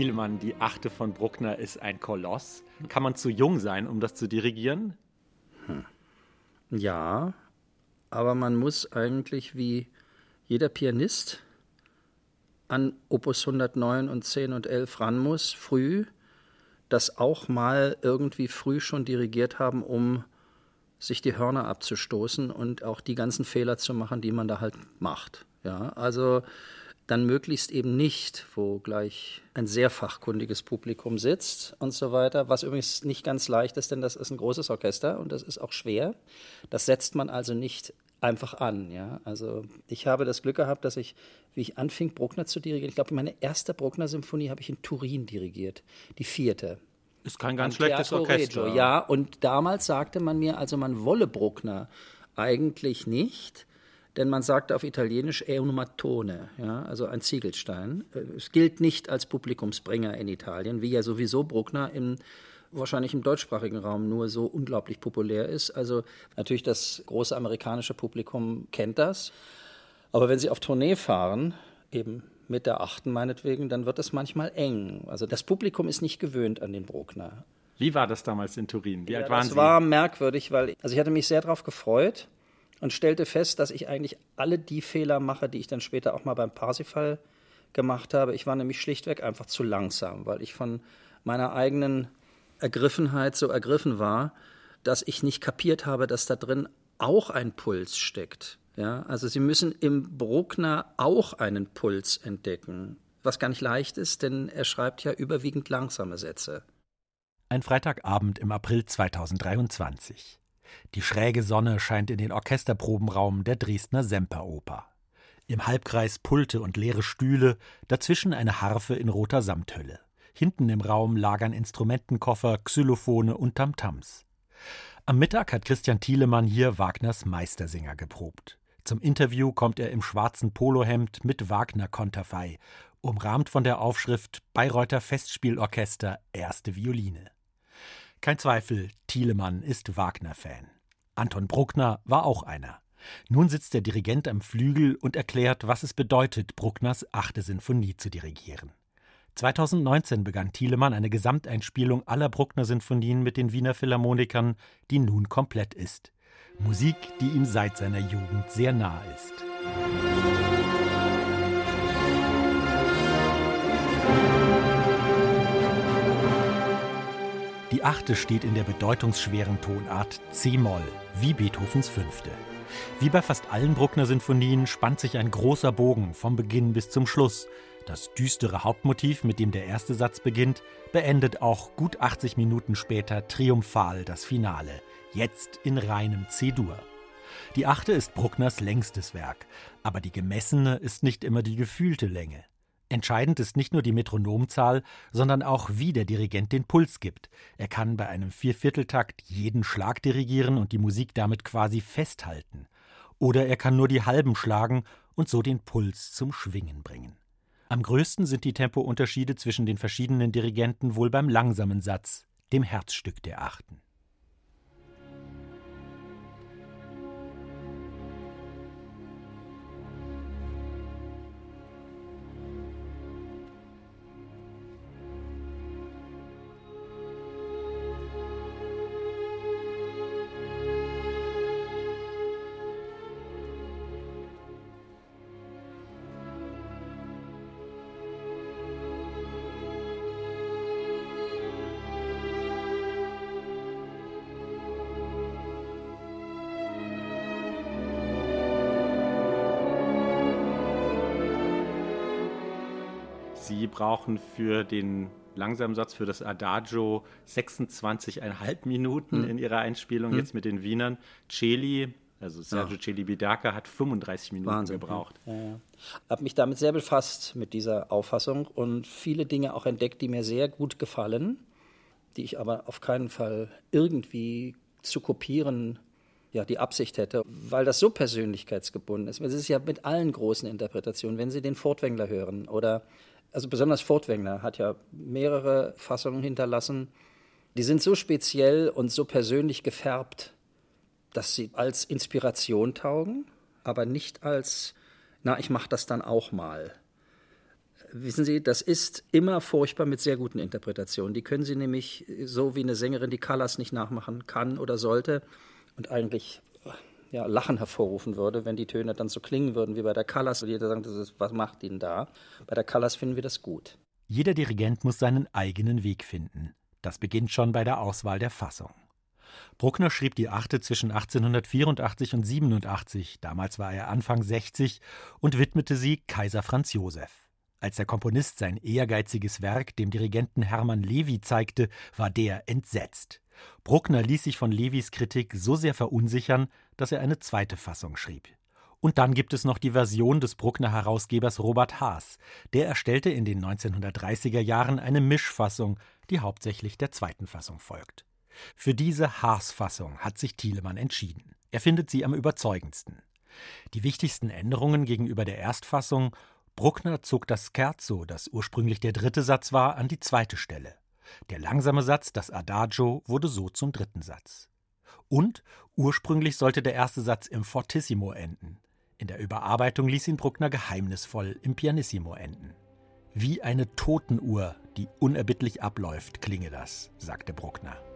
Herr Thielemann, die Achte von Bruckner ist ein Koloss. Kann man zu jung sein, um das zu dirigieren? Hm. Ja, aber man muss eigentlich wie jeder Pianist an Opus 109 und 10 und 11 ran muss, früh, das auch mal irgendwie früh schon dirigiert haben, um sich die Hörner abzustoßen und auch die ganzen Fehler zu machen, die man da halt macht. Ja, also dann möglichst eben nicht, wo gleich ein sehr fachkundiges Publikum sitzt und so weiter, was übrigens nicht ganz leicht ist, denn das ist ein großes Orchester und das ist auch schwer. Das setzt man also nicht einfach an. Ja? Also ich habe das Glück gehabt, dass ich, wie ich anfing, Bruckner zu dirigieren, ich glaube, meine erste Bruckner-Symphonie habe ich in Turin dirigiert, die vierte. Ist kein ganz schlechtes Orchester. Reggio, ja, und damals sagte man mir, also man wolle Bruckner eigentlich nicht, denn man sagt auf Italienisch Eunomatone, ja, also ein Ziegelstein. Es gilt nicht als Publikumsbringer in Italien, wie ja sowieso Bruckner im wahrscheinlich im deutschsprachigen Raum nur so unglaublich populär ist. Also natürlich das große amerikanische Publikum kennt das. Aber wenn Sie auf Tournee fahren, eben mit der Achten meinetwegen, dann wird es manchmal eng. Also das Publikum ist nicht gewöhnt an den Bruckner. Wie war das damals in Turin? Wie ja, alt waren das Sie? Das war merkwürdig, weil also ich hatte mich sehr darauf gefreut und stellte fest, dass ich eigentlich alle die Fehler mache, die ich dann später auch mal beim Parsifal gemacht habe. Ich war nämlich schlichtweg einfach zu langsam, weil ich von meiner eigenen Ergriffenheit so ergriffen war, dass ich nicht kapiert habe, dass da drin auch ein Puls steckt. Ja, also Sie müssen im Bruckner auch einen Puls entdecken, was gar nicht leicht ist, denn er schreibt ja überwiegend langsame Sätze. Ein Freitagabend im April 2023. Die schräge Sonne scheint in den Orchesterprobenraum der Dresdner Semperoper. Im Halbkreis Pulte und leere Stühle, dazwischen eine Harfe in roter Samthölle. Hinten im Raum lagern Instrumentenkoffer, Xylophone und Tamtams. Am Mittag hat Christian Thielemann hier Wagners Meistersinger geprobt. Zum Interview kommt er im schwarzen Polohemd mit Wagner-Konterfei, umrahmt von der Aufschrift Bayreuther Festspielorchester Erste Violine. Kein Zweifel, Thielemann ist Wagner-Fan. Anton Bruckner war auch einer. Nun sitzt der Dirigent am Flügel und erklärt, was es bedeutet, Bruckners achte Sinfonie zu dirigieren. 2019 begann Thielemann eine Gesamteinspielung aller Bruckner-Sinfonien mit den Wiener Philharmonikern, die nun komplett ist. Musik, die ihm seit seiner Jugend sehr nahe ist. Die achte steht in der bedeutungsschweren Tonart C-Moll, wie Beethovens fünfte. Wie bei fast allen Bruckner-Sinfonien spannt sich ein großer Bogen vom Beginn bis zum Schluss. Das düstere Hauptmotiv, mit dem der erste Satz beginnt, beendet auch gut 80 Minuten später triumphal das Finale, jetzt in reinem C-Dur. Die achte ist Bruckners längstes Werk, aber die gemessene ist nicht immer die gefühlte Länge. Entscheidend ist nicht nur die Metronomzahl, sondern auch, wie der Dirigent den Puls gibt. Er kann bei einem Viervierteltakt jeden Schlag dirigieren und die Musik damit quasi festhalten. Oder er kann nur die halben schlagen und so den Puls zum Schwingen bringen. Am größten sind die Tempounterschiede zwischen den verschiedenen Dirigenten wohl beim langsamen Satz, dem Herzstück der Achten. Brauchen für den langsamen Satz, für das Adagio 26,5 Minuten hm. in Ihrer Einspielung, hm. jetzt mit den Wienern. Celi, also Sergio ja. Celi Bidaka, hat 35 Minuten Wahnsinn. gebraucht. Ja, ja. Habe mich damit sehr befasst mit dieser Auffassung und viele Dinge auch entdeckt, die mir sehr gut gefallen, die ich aber auf keinen Fall irgendwie zu kopieren ja, die Absicht hätte, weil das so persönlichkeitsgebunden ist. Es ist ja mit allen großen Interpretationen, wenn Sie den Fortwängler hören oder, also besonders Fortwängler hat ja mehrere Fassungen hinterlassen, die sind so speziell und so persönlich gefärbt, dass sie als Inspiration taugen, aber nicht als, na, ich mache das dann auch mal. Wissen Sie, das ist immer furchtbar mit sehr guten Interpretationen. Die können Sie nämlich so wie eine Sängerin, die Callas nicht nachmachen kann oder sollte, und eigentlich ja, Lachen hervorrufen würde, wenn die Töne dann so klingen würden wie bei der Callas. Und jeder sagt, ist, was macht ihn da? Bei der Callas finden wir das gut. Jeder Dirigent muss seinen eigenen Weg finden. Das beginnt schon bei der Auswahl der Fassung. Bruckner schrieb die Achte zwischen 1884 und 87, damals war er Anfang 60, und widmete sie Kaiser Franz Josef. Als der Komponist sein ehrgeiziges Werk dem Dirigenten Hermann Levi zeigte, war der entsetzt. Bruckner ließ sich von Levis Kritik so sehr verunsichern, dass er eine zweite Fassung schrieb. Und dann gibt es noch die Version des Bruckner Herausgebers Robert Haas. Der erstellte in den 1930er Jahren eine Mischfassung, die hauptsächlich der zweiten Fassung folgt. Für diese Haas-Fassung hat sich Thielemann entschieden. Er findet sie am überzeugendsten. Die wichtigsten Änderungen gegenüber der Erstfassung Bruckner zog das Scherzo, das ursprünglich der dritte Satz war, an die zweite Stelle. Der langsame Satz, das Adagio, wurde so zum dritten Satz. Und ursprünglich sollte der erste Satz im Fortissimo enden. In der Überarbeitung ließ ihn Bruckner geheimnisvoll im Pianissimo enden. Wie eine Totenuhr, die unerbittlich abläuft, klinge das, sagte Bruckner.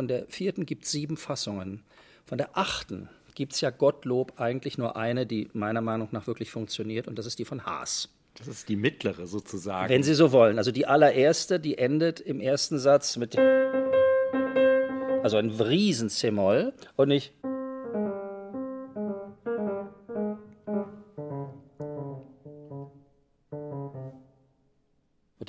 Von der vierten gibt es sieben Fassungen. Von der achten gibt es ja Gottlob eigentlich nur eine, die meiner Meinung nach wirklich funktioniert, und das ist die von Haas. Das ist die mittlere sozusagen. Wenn Sie so wollen. Also die allererste, die endet im ersten Satz mit. Also ein riesen C-Moll und nicht.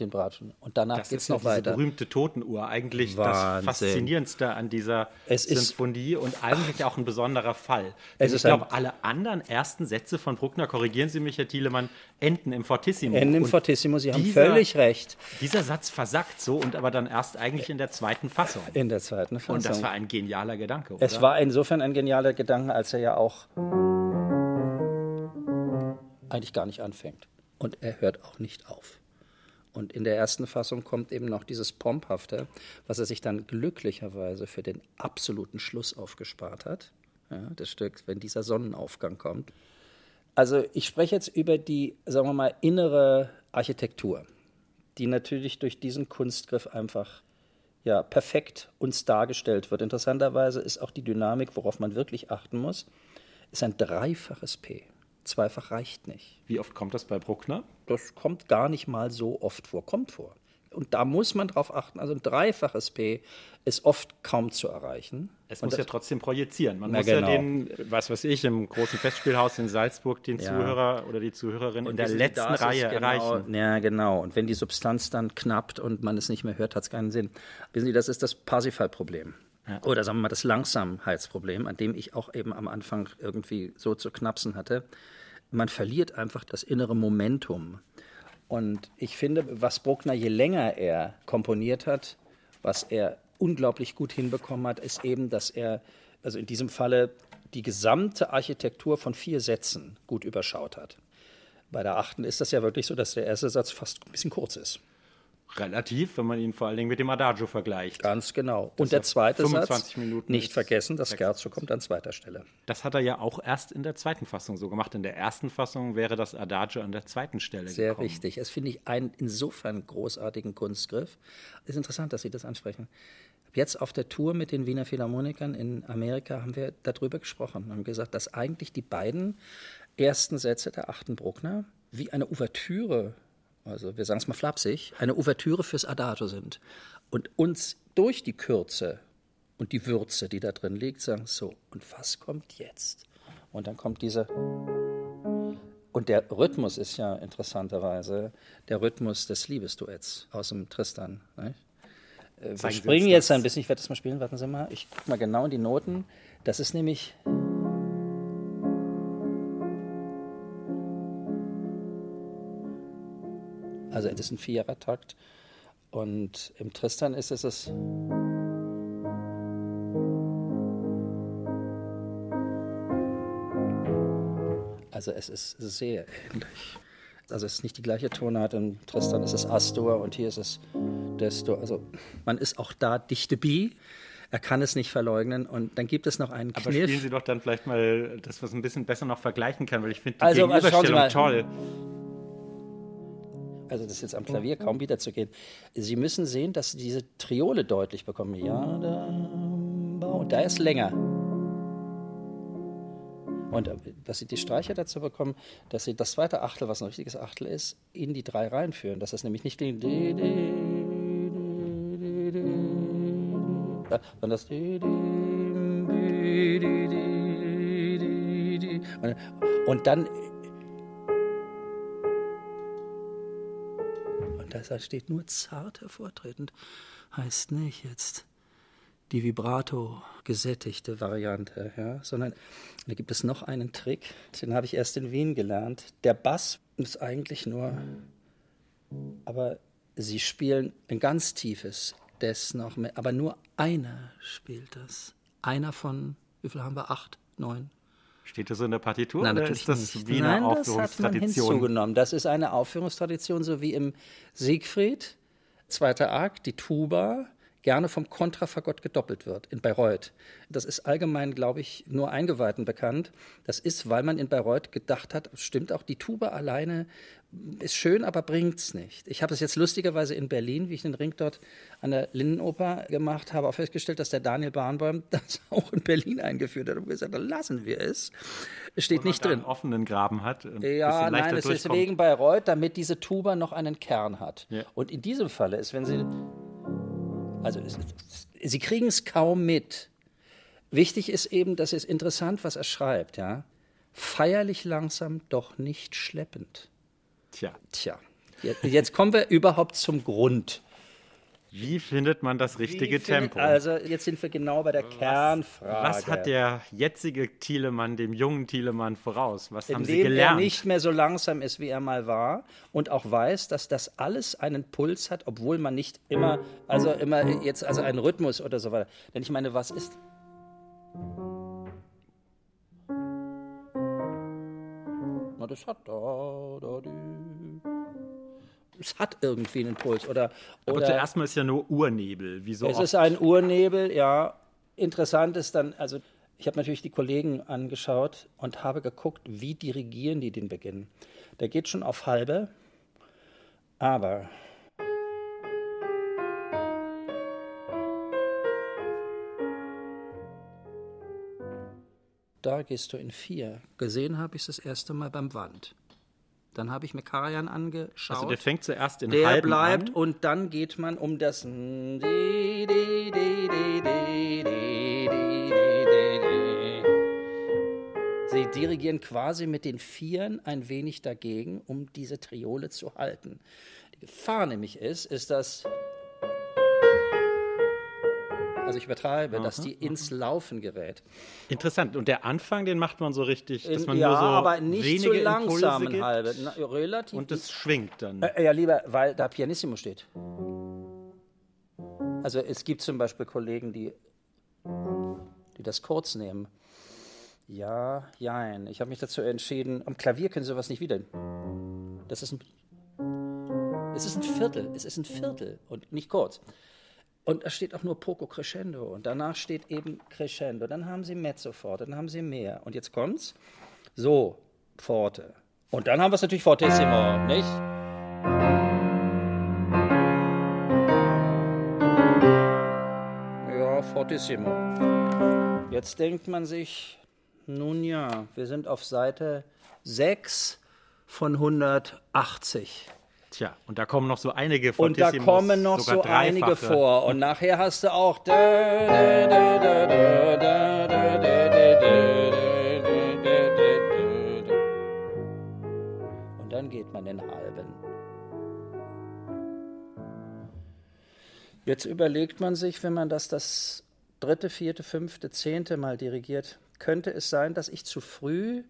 Den Bratschen. Und danach geht es noch weiter. Das berühmte Totenuhr, eigentlich Wahnsinn. das Faszinierendste an dieser es Sinfonie und eigentlich auch ein besonderer Fall. Denn ich glaube, alle anderen ersten Sätze von Bruckner, korrigieren Sie mich, Herr Thielemann, enden im Fortissimo. Enden im Fortissimo, Sie haben völlig recht. Dieser Satz versackt so und aber dann erst eigentlich in der zweiten Fassung. In der zweiten Fassung. Und das war ein genialer Gedanke, oder? Es war insofern ein genialer Gedanke, als er ja auch eigentlich gar nicht anfängt. Und er hört auch nicht auf. Und in der ersten Fassung kommt eben noch dieses Pomphafte, was er sich dann glücklicherweise für den absoluten Schluss aufgespart hat, ja, des Stücks, wenn dieser Sonnenaufgang kommt. Also ich spreche jetzt über die, sagen wir mal, innere Architektur, die natürlich durch diesen Kunstgriff einfach ja, perfekt uns dargestellt wird. Interessanterweise ist auch die Dynamik, worauf man wirklich achten muss, ist ein dreifaches P. Zweifach reicht nicht. Wie oft kommt das bei Bruckner? Das kommt gar nicht mal so oft vor. Kommt vor. Und da muss man drauf achten. Also ein dreifaches P ist oft kaum zu erreichen. Es muss ja trotzdem projizieren. Man muss genau. ja den, was weiß ich, im großen Festspielhaus in Salzburg den ja. Zuhörer oder die Zuhörerin und in der letzten Reihe genau, erreichen. Ja, genau. Und wenn die Substanz dann knappt und man es nicht mehr hört, hat es keinen Sinn. Wissen Sie, das ist das Parsifal-Problem. Ja. Oder sagen wir mal das Langsamheitsproblem, an dem ich auch eben am Anfang irgendwie so zu knapsen hatte. Man verliert einfach das innere Momentum. Und ich finde, was Bruckner, je länger er komponiert hat, was er unglaublich gut hinbekommen hat, ist eben, dass er, also in diesem Falle, die gesamte Architektur von vier Sätzen gut überschaut hat. Bei der achten ist das ja wirklich so, dass der erste Satz fast ein bisschen kurz ist. Relativ, wenn man ihn vor allen Dingen mit dem Adagio vergleicht. Ganz genau. Und der zweite 25 Satz, Minuten nicht vergessen, das Scherzo kommt an zweiter Stelle. Das hat er ja auch erst in der zweiten Fassung so gemacht. In der ersten Fassung wäre das Adagio an der zweiten Stelle Sehr gekommen. richtig. Es finde ich einen insofern großartigen Kunstgriff. Ist interessant, dass Sie das ansprechen. Jetzt auf der Tour mit den Wiener Philharmonikern in Amerika haben wir darüber gesprochen und haben gesagt, dass eigentlich die beiden ersten Sätze der achten Bruckner wie eine Ouvertüre, also wir sagen es mal flapsig, eine Ouvertüre fürs Adagio sind und uns durch die Kürze und die Würze, die da drin liegt, sagen so, und was kommt jetzt? Und dann kommt diese und der Rhythmus ist ja interessanterweise der Rhythmus des Liebesduetts aus dem Tristan. Nicht? Äh, Wir Zeigen springen jetzt ein bisschen, ich werde das mal spielen, warten Sie mal. Ich gucke mal genau in die Noten. Das ist nämlich. Also es ist ein Vierertakt und im Tristan ist es es. Also es ist sehr ähnlich. Also es ist nicht die gleiche Tonart. Im Tristan ist es Astor und hier ist es Destor. Also man ist auch da dichte Bi. Er kann es nicht verleugnen. Und dann gibt es noch einen Aber Kniff. spielen Sie doch dann vielleicht mal, dass man es ein bisschen besser noch vergleichen kann, weil ich finde die Also, also Gegenüberstellung toll. Also das ist jetzt am Klavier kaum wiederzugehen. Sie müssen sehen, dass Sie diese Triole deutlich bekommen. Ja, da, und da ist länger. Und äh, dass Sie die Streicher dazu bekommen, dass Sie das zweite Achtel, was ein richtiges Achtel ist, in die drei reinführen. Dass das nämlich nicht äh, sondern das. Und- und dann Da steht nur zart hervortretend. Heißt nicht jetzt die Vibrato gesättigte Variante, ja, sondern da gibt es noch einen Trick, den habe ich erst in Wien gelernt. Der Bass ist eigentlich nur, aber sie spielen ein ganz tiefes Des noch mehr, aber nur einer spielt das. Einer von, wie viel haben wir? Acht, neun, Steht das so in der Partitur Nein, oder ist das nicht. Wiener Nein, das hat man Aufführungstradition? hinzugenommen. Das ist eine Aufführungstradition, so wie im Siegfried, zweiter Akt, die Tuba gerne vom Kontrafagott gedoppelt wird in Bayreuth. Das ist allgemein, glaube ich, nur Eingeweihten bekannt. Das ist, weil man in Bayreuth gedacht hat, stimmt auch, die Tuba alleine ist schön, aber bringt's nicht. Ich habe es jetzt lustigerweise in Berlin, wie ich den Ring dort an der Lindenoper gemacht habe, auch festgestellt, dass der Daniel Barnbaum das auch in Berlin eingeführt hat und gesagt, dann lassen wir es. Es steht nicht drin. einen offenen Graben hat. und ein Ja, nein, es ist wegen Bayreuth, damit diese Tuba noch einen Kern hat. Ja. Und in diesem Falle ist, wenn Sie. Also, es, es, Sie kriegen es kaum mit. Wichtig ist eben, das ist interessant, was er schreibt, ja. Feierlich langsam, doch nicht schleppend. Tja, Tja, jetzt, jetzt kommen wir überhaupt zum Grund. Wie findet man das richtige findet- Tempo? Also, jetzt sind wir genau bei der Kernfrage. Was hat der jetzige Thielemann dem jungen Thielemann voraus? Was haben Sie indem er gelernt? nicht mehr so langsam ist, wie er mal war und auch weiß, dass das alles einen Puls hat, obwohl man nicht immer, also immer jetzt, also einen Rhythmus oder so weiter. Denn ich meine, was ist? Na, das hat da, da, die. Es hat irgendwie einen Puls oder, Aber oder zuerst mal ist ja nur Urnebel. Wie so es oft. ist ein Urnebel, ja. Interessant ist dann, also ich habe natürlich die Kollegen angeschaut und habe geguckt, wie dirigieren die den Beginn. Der geht schon auf halbe, aber da gehst du in vier. Gesehen habe ich es das erste Mal beim Wand. Dann habe ich mir Karajan angeschaut. also der fängt zuerst in Der halben bleibt an. und dann geht man um das. Sie dirigieren quasi mit den Vieren ein wenig dagegen, um diese Triole zu halten. Die Gefahr nämlich ist, ist, dass. Also ich übertreibe, dass die ins Laufen gerät. Interessant. Und der Anfang, den macht man so richtig, dass In, man ja, nur so aber nicht wenige zu Impulse langsam halbe. Na, relativ. Und es schwingt dann. Äh, Ja, lieber, weil da Pianissimo steht. Also es gibt zum Beispiel Kollegen, die, die das kurz nehmen. Ja, jein. Ich habe mich dazu entschieden, am Klavier können Sie sowas nicht wieder. Das ist ein. Es ist ein Viertel, es ist ein Viertel und nicht kurz. Und da steht auch nur Poco Crescendo und danach steht eben Crescendo. Dann haben sie Mezzo forte, dann haben sie mehr. Und jetzt kommt's. So, Forte. Und dann haben wir es natürlich Fortissimo, nicht? Ja, Fortissimo. Jetzt denkt man sich, nun ja, wir sind auf Seite 6 von 180. Tja, und da kommen noch so einige Und da kommen noch so einige vor. Und nachher hast du auch. Und dann geht man den halben. Jetzt überlegt man sich, wenn man das das dritte, vierte, fünfte, zehnte Mal dirigiert, könnte es sein, dass ich zu früh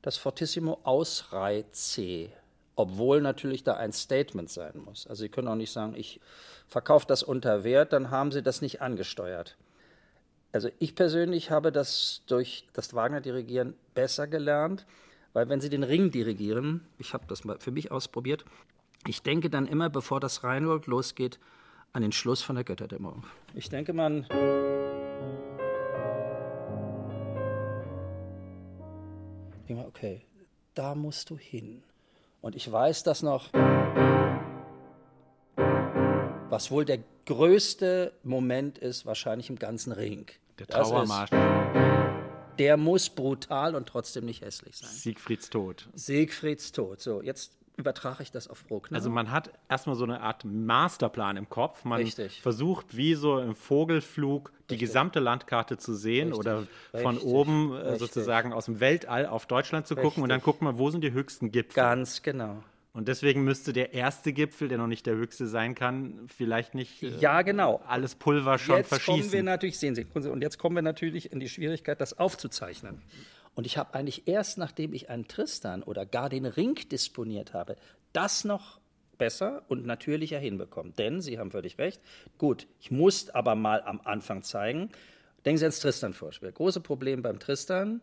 das Fortissimo ausreize, obwohl natürlich da ein Statement sein muss. Also Sie können auch nicht sagen, ich verkaufe das unter Wert, dann haben Sie das nicht angesteuert. Also ich persönlich habe das durch das Wagner-Dirigieren besser gelernt, weil wenn Sie den Ring dirigieren, ich habe das mal für mich ausprobiert, ich denke dann immer, bevor das Reinhold losgeht, an den Schluss von der Götterdämmerung. Ich denke, man denke mal, okay, da musst du hin. Und ich weiß das noch, was wohl der größte Moment ist, wahrscheinlich im ganzen Ring. Der Das ist- Trauermarsch, Der muss brutal und trotzdem nicht hässlich sein. Siegfrieds Tod. Siegfrieds Tod. So, jetzt übertrage ich das auf Bruckner. Also man hat erstmal so eine Art Masterplan im Kopf. Man Richtig. versucht wie so im Vogelflug die gesamte Landkarte zu sehen Richtig. oder von Richtig. oben äh, Richtig. sozusagen aus dem Weltall auf Deutschland zu gucken und dann Richtig. guckt man, wo sind die höchsten Gipfel. Ganz genau. Und deswegen müsste der erste Gipfel, der noch nicht der höchste sein kann, vielleicht nicht äh, Ja, genau. alles Pulver schon jetzt kommen wir verschießen. natürlich, sehen Sie, und jetzt kommen wir natürlich in die Schwierigkeit, das aufzuzeichnen. Und ich habe eigentlich erst, nachdem ich einen Tristan oder gar den Ring disponiert habe, das noch besser und natürlicher hinbekommen. Denn, Sie haben völlig recht, gut, ich muss aber mal am Anfang zeigen, denken Sie ans Tristan-Vorspiel. Große Problem beim Tristan,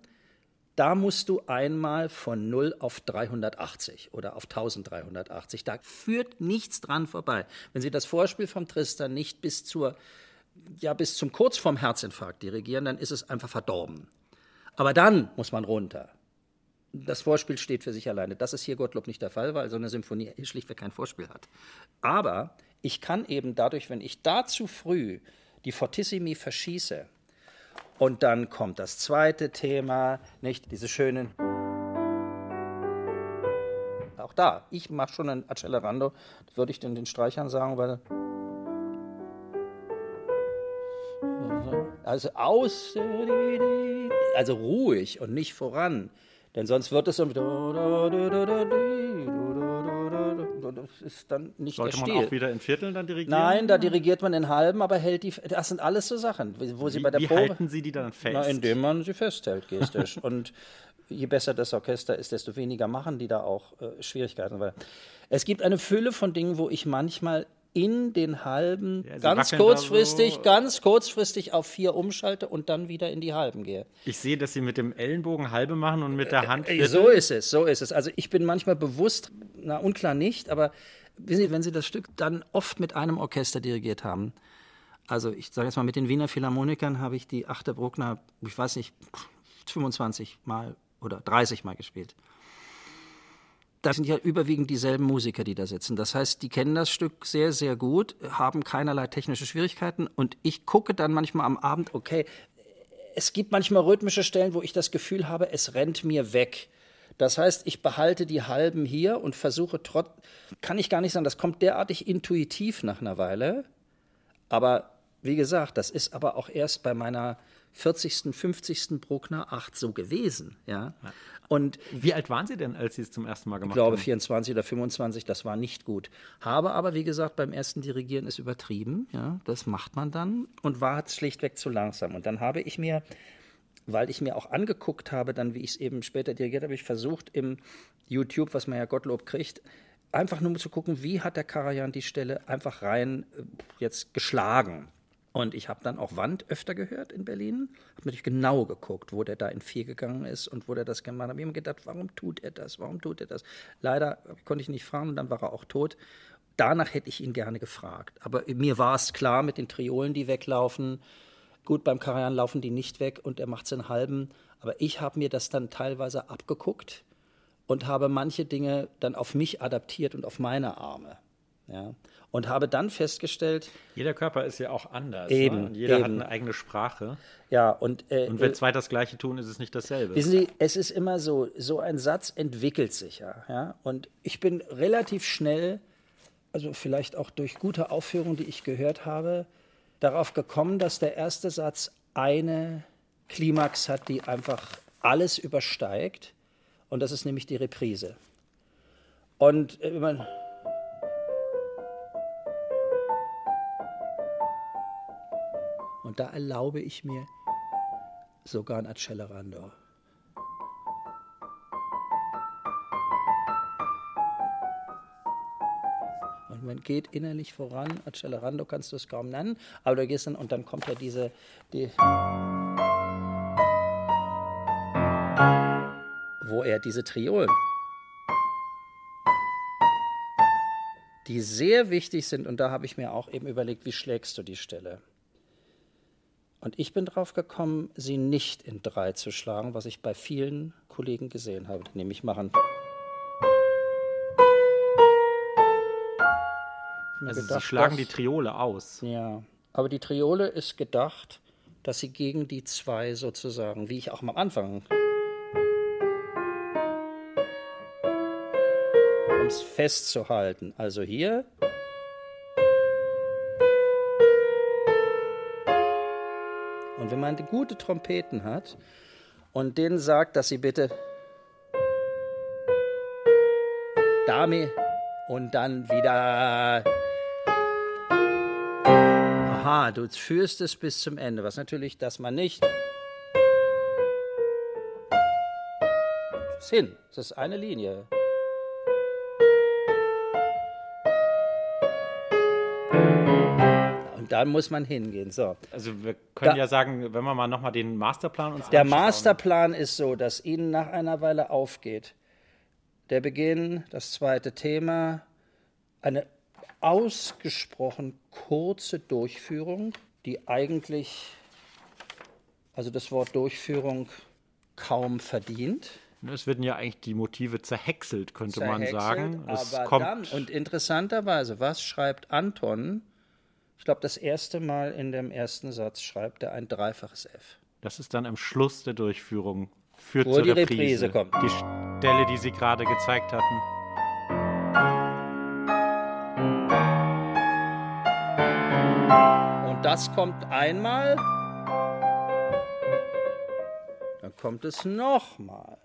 da musst du einmal von 0 auf 380 oder auf 1380. Da führt nichts dran vorbei. Wenn Sie das Vorspiel vom Tristan nicht bis zur ja bis zum kurz vorm Herzinfarkt dirigieren, dann ist es einfach verdorben. Aber dann muss man runter. Das Vorspiel steht für sich alleine. Das ist hier Gottlob nicht der Fall, weil so eine Symphonie schlichtweg kein Vorspiel hat. Aber ich kann eben dadurch, wenn ich da zu früh die Fortissimi verschieße, und dann kommt das zweite Thema, nicht diese schönen. Auch da, ich mache schon ein Accelerando, würde ich den, den Streichern sagen, weil. Also aus, also ruhig und nicht voran, denn sonst wird es so. Das ist dann nicht Sollte man auch wieder in Vierteln dann dirigieren? Nein, da dirigiert man in halben, aber hält die. Das sind alles so Sachen, wo sie Wie, bei der wie Probe. halten Sie die dann fest? Na, indem man sie festhält, gestisch. Und je besser das Orchester ist, desto weniger machen die da auch äh, Schwierigkeiten. Weil es gibt eine Fülle von Dingen, wo ich manchmal in den halben Ja, ganz kurzfristig, so. ganz kurzfristig auf vier umschalte und dann wieder in die halben gehe. ich sehe, dass Sie mit dem Ellenbogen halbe machen und mit der Hand Ey, Viertel. so ist es, so ist es. Also ich bin manchmal bewusst, na unklar nicht, aber wissen Sie, wenn Sie das Stück dann oft mit einem Orchester dirigiert haben, also ich sage jetzt mal, mit den Wiener Philharmonikern habe ich die achte Bruckner, ich weiß nicht, 25 Mal oder 30 Mal gespielt. Das sind ja überwiegend dieselben Musiker, die da sitzen. Das heißt, die kennen das Stück sehr, sehr gut, haben keinerlei technische Schwierigkeiten und ich gucke dann manchmal am Abend, okay, es gibt manchmal rhythmische Stellen, wo ich das Gefühl habe, es rennt mir weg. Das heißt, ich behalte die Halben hier und versuche trotz, kann ich gar nicht sagen, das kommt derartig intuitiv nach einer Weile. Aber wie gesagt, das ist aber auch erst bei meiner 40., 50. Bruckner 8 so gewesen. Ja? Und Wie alt waren Sie denn, als Sie es zum ersten Mal ich gemacht glaube haben? 24 oder 25, das war nicht gut. Habe aber, wie gesagt, beim ersten Dirigieren ist übertrieben. Ja, das macht man dann und war schlichtweg zu langsam. Und dann habe ich mir, weil ich mir auch angeguckt habe, dann wie ich es eben später dirigiert habe, ich versucht im YouTube, was man ja Gottlob kriegt, einfach nur zu gucken, wie hat der Karajan die Stelle einfach rein äh, jetzt geschlagen. Und ich habe dann auch Wand öfter gehört in Berlin. Habe natürlich genau geguckt, wo der da in vier gegangen ist und wo der das gemacht hat. Habe mir gedacht, warum tut er das? Warum tut er das? Leider konnte ich nicht fragen und dann war er auch tot. danach hätte ich ihn gerne gefragt. Aber mir war es klar mit den Triolen, die weglaufen. Gut, beim Karajan laufen die nicht weg und er macht es in halben. Aber ich habe mir das dann teilweise abgeguckt und habe manche Dinge dann auf mich adaptiert und auf meine Arme. Ja. Und habe dann festgestellt. Jeder Körper ist ja auch anders. Eben. Ne? Jeder eben. hat eine eigene Sprache. Ja, und. Äh, und wenn zwei das Gleiche tun, ist es nicht dasselbe. Wissen Sie, es ist immer so, so ein Satz entwickelt sich ja. ja? Und ich bin relativ schnell, also vielleicht auch durch gute Aufführungen, die ich gehört habe, darauf gekommen, dass der erste Satz eine Klimax hat, die einfach alles übersteigt. Und das ist nämlich die Reprise. Und äh, wenn man. Und da erlaube ich mir sogar ein Accelerando. Und man geht innerlich voran. Accelerando kannst du es kaum nennen, aber du gehst dann und dann kommt ja diese. Die wo er diese Triolen, die sehr wichtig sind, und da habe ich mir auch eben überlegt, wie schlägst du die Stelle? Und ich bin drauf gekommen, sie nicht in drei zu schlagen, was ich bei vielen Kollegen gesehen habe, die nämlich machen. Also gedacht, sie schlagen dass, die Triole aus. Ja, aber die Triole ist gedacht, dass sie gegen die zwei sozusagen, wie ich auch am Anfang um es festzuhalten. Also hier. Und wenn man gute Trompeten hat und denen sagt, dass sie bitte Dame und dann wieder. Aha, du führst es bis zum Ende, was natürlich, dass man nicht. Hin, das ist eine Linie. Da muss man hingehen. So. Also wir können da, ja sagen, wenn wir mal nochmal den Masterplan uns Der anschauen. Masterplan ist so, dass Ihnen nach einer Weile aufgeht. Der Beginn, das zweite Thema, eine ausgesprochen kurze Durchführung, die eigentlich, also das Wort Durchführung kaum verdient. Es werden ja eigentlich die Motive zerhäckselt, könnte zerhäckselt, man sagen. Es aber dann, und interessanterweise, was schreibt Anton ich glaube, das erste Mal in dem ersten Satz schreibt er ein dreifaches F. Das ist dann am Schluss der Durchführung. Führt Wo zur die Reprise. Reprise kommt. Die Stelle, die Sie gerade gezeigt hatten. Und das kommt einmal. Dann kommt es nochmal.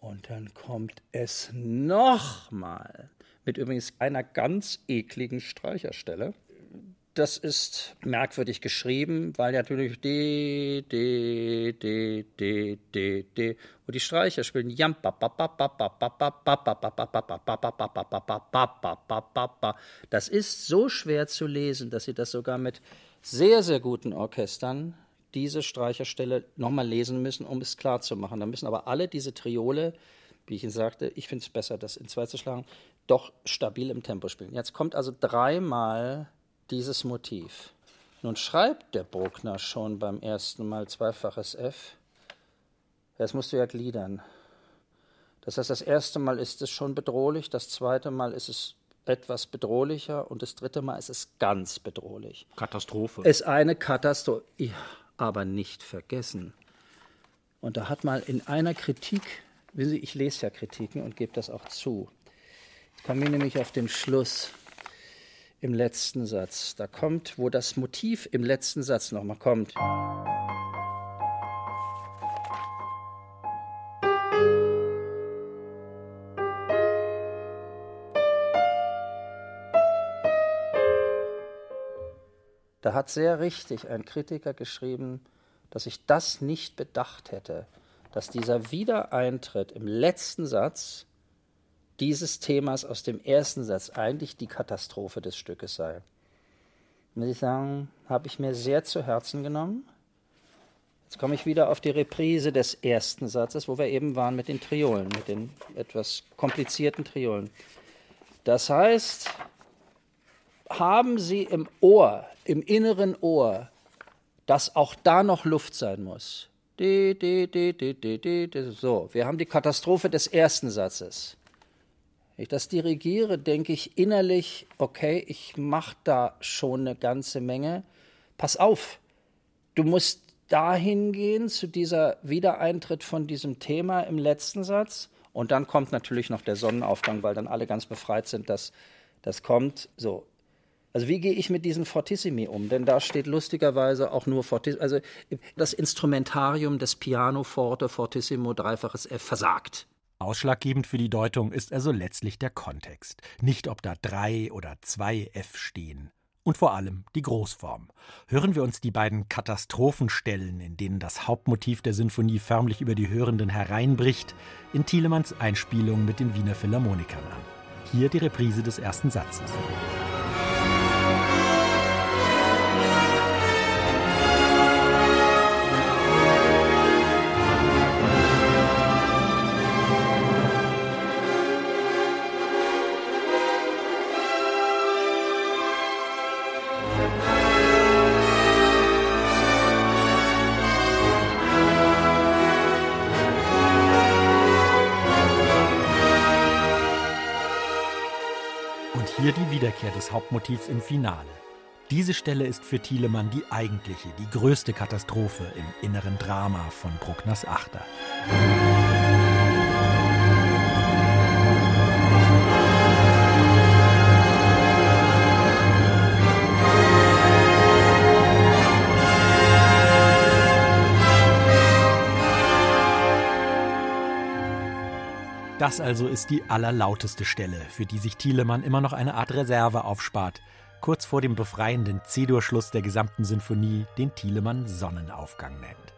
Und dann kommt es nochmal. Mit übrigens einer ganz ekligen Streicherstelle das ist merkwürdig geschrieben, weil natürlich D, D, D, D, D, D und die Streicher spielen Jam, Das ist so schwer zu lesen, dass sie das sogar mit sehr, sehr guten Orchestern diese Streicherstelle nochmal lesen müssen, um es klar zu machen. Da müssen aber alle diese Triole, wie ich Ihnen sagte, ich finde es besser, das in zwei zu schlagen, doch stabil im Tempo spielen. Jetzt kommt also dreimal dieses Motiv. Nun schreibt der Bruckner schon beim ersten Mal zweifaches F. Jetzt musst du ja gliedern. Das heißt, das erste Mal ist es schon bedrohlich, das zweite Mal ist es etwas bedrohlicher und das dritte Mal ist es ganz bedrohlich. Katastrophe. Ist eine Katastrophe. Ja, aber nicht vergessen. Und da hat mal in einer Kritik, ich lese ja Kritiken und gebe das auch zu. Jetzt kommen wir nämlich auf den Schluss im letzten Satz. Da kommt, wo das Motiv im letzten Satz nochmal kommt. Da hat sehr richtig ein Kritiker geschrieben, dass ich das nicht bedacht hätte, dass dieser Wiedereintritt im letzten Satz dieses Themas aus dem ersten Satz eigentlich die Katastrophe des Stückes sei. Muss ich sagen, habe ich mir sehr zu Herzen genommen. Jetzt komme ich wieder auf die Reprise des ersten Satzes, wo wir eben waren mit den Triolen, mit den etwas komplizierten Triolen. Das heißt, haben Sie im Ohr, im inneren Ohr, dass auch da noch Luft sein muss. So, wir haben die Katastrophe des ersten Satzes. Wenn ich das dirigiere, denke ich innerlich, okay, ich mache da schon eine ganze Menge. Pass auf, du musst dahin gehen zu dieser Wiedereintritt von diesem Thema im letzten Satz. Und dann kommt natürlich noch der Sonnenaufgang, weil dann alle ganz befreit sind, dass das kommt. So, also wie gehe ich mit diesen Fortissimi um? Denn da steht lustigerweise auch nur Fortissimo, also das Instrumentarium des Piano Forte Fortissimo dreifaches F versagt. Ausschlaggebend für die Deutung ist also letztlich der Kontext, nicht ob da drei oder zwei F stehen. Und vor allem die Großform. Hören wir uns die beiden Katastrophenstellen, in denen das Hauptmotiv der Sinfonie förmlich über die Hörenden hereinbricht, in Thielemanns Einspielung mit den Wiener Philharmonikern an. Hier die Reprise des ersten Satzes. Des Hauptmotivs im Finale. Diese Stelle ist für Thielemann die eigentliche, die größte Katastrophe im inneren Drama von Bruckners Achter. Das also ist die allerlauteste Stelle, für die sich Thielemann immer noch eine Art Reserve aufspart, kurz vor dem befreienden C-Dur-Schluss der gesamten Sinfonie, den Thielemann Sonnenaufgang nennt.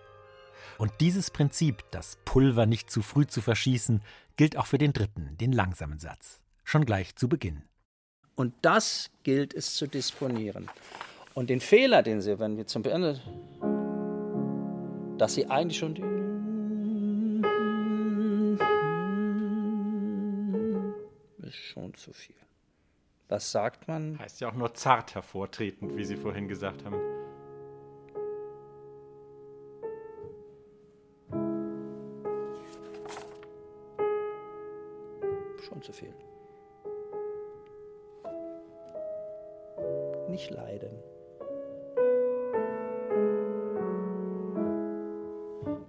Und dieses Prinzip, das Pulver nicht zu früh zu verschießen, gilt auch für den dritten, den langsamen Satz. Schon gleich zu Beginn. Und das gilt es zu disponieren. Und den Fehler, den Sie, wenn wir zum Ende, dass Sie eigentlich schon die ist schon zu viel. Was sagt man? Heißt ja auch nur zart hervortretend, wie Sie vorhin gesagt haben. Schon zu viel. Nicht leiden.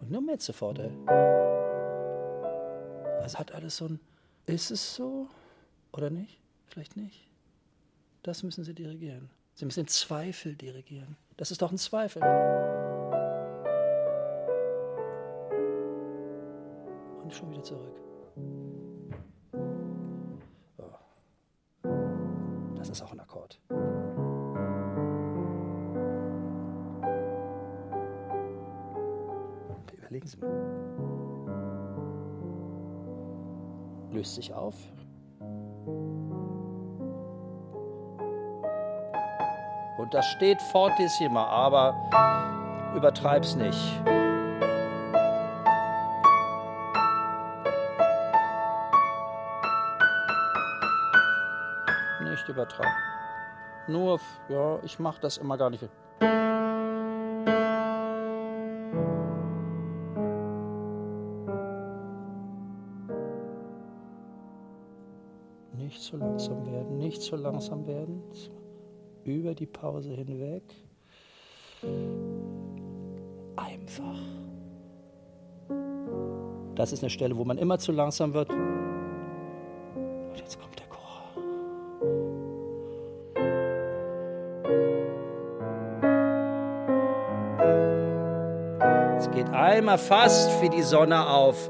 Und nur Mezzoforte. Das hat alles so ein. Ist es so? Oder nicht? Vielleicht nicht. Das müssen Sie dirigieren. Sie müssen den Zweifel dirigieren. Das ist doch ein Zweifel. Und schon wieder zurück. Oh. Das ist auch ein Akkord. Überlegen Sie mal. Löst sich auf, Das steht fortissima, aber übertreib's nicht. Nicht übertreiben. Nur, ja, ich mach das immer gar nicht. Nicht zu langsam werden, nicht zu langsam werden über die Pause hinweg. Einfach. Das ist eine Stelle, wo man immer zu langsam wird. Und jetzt kommt der Chor. Es geht einmal fast wie die Sonne auf.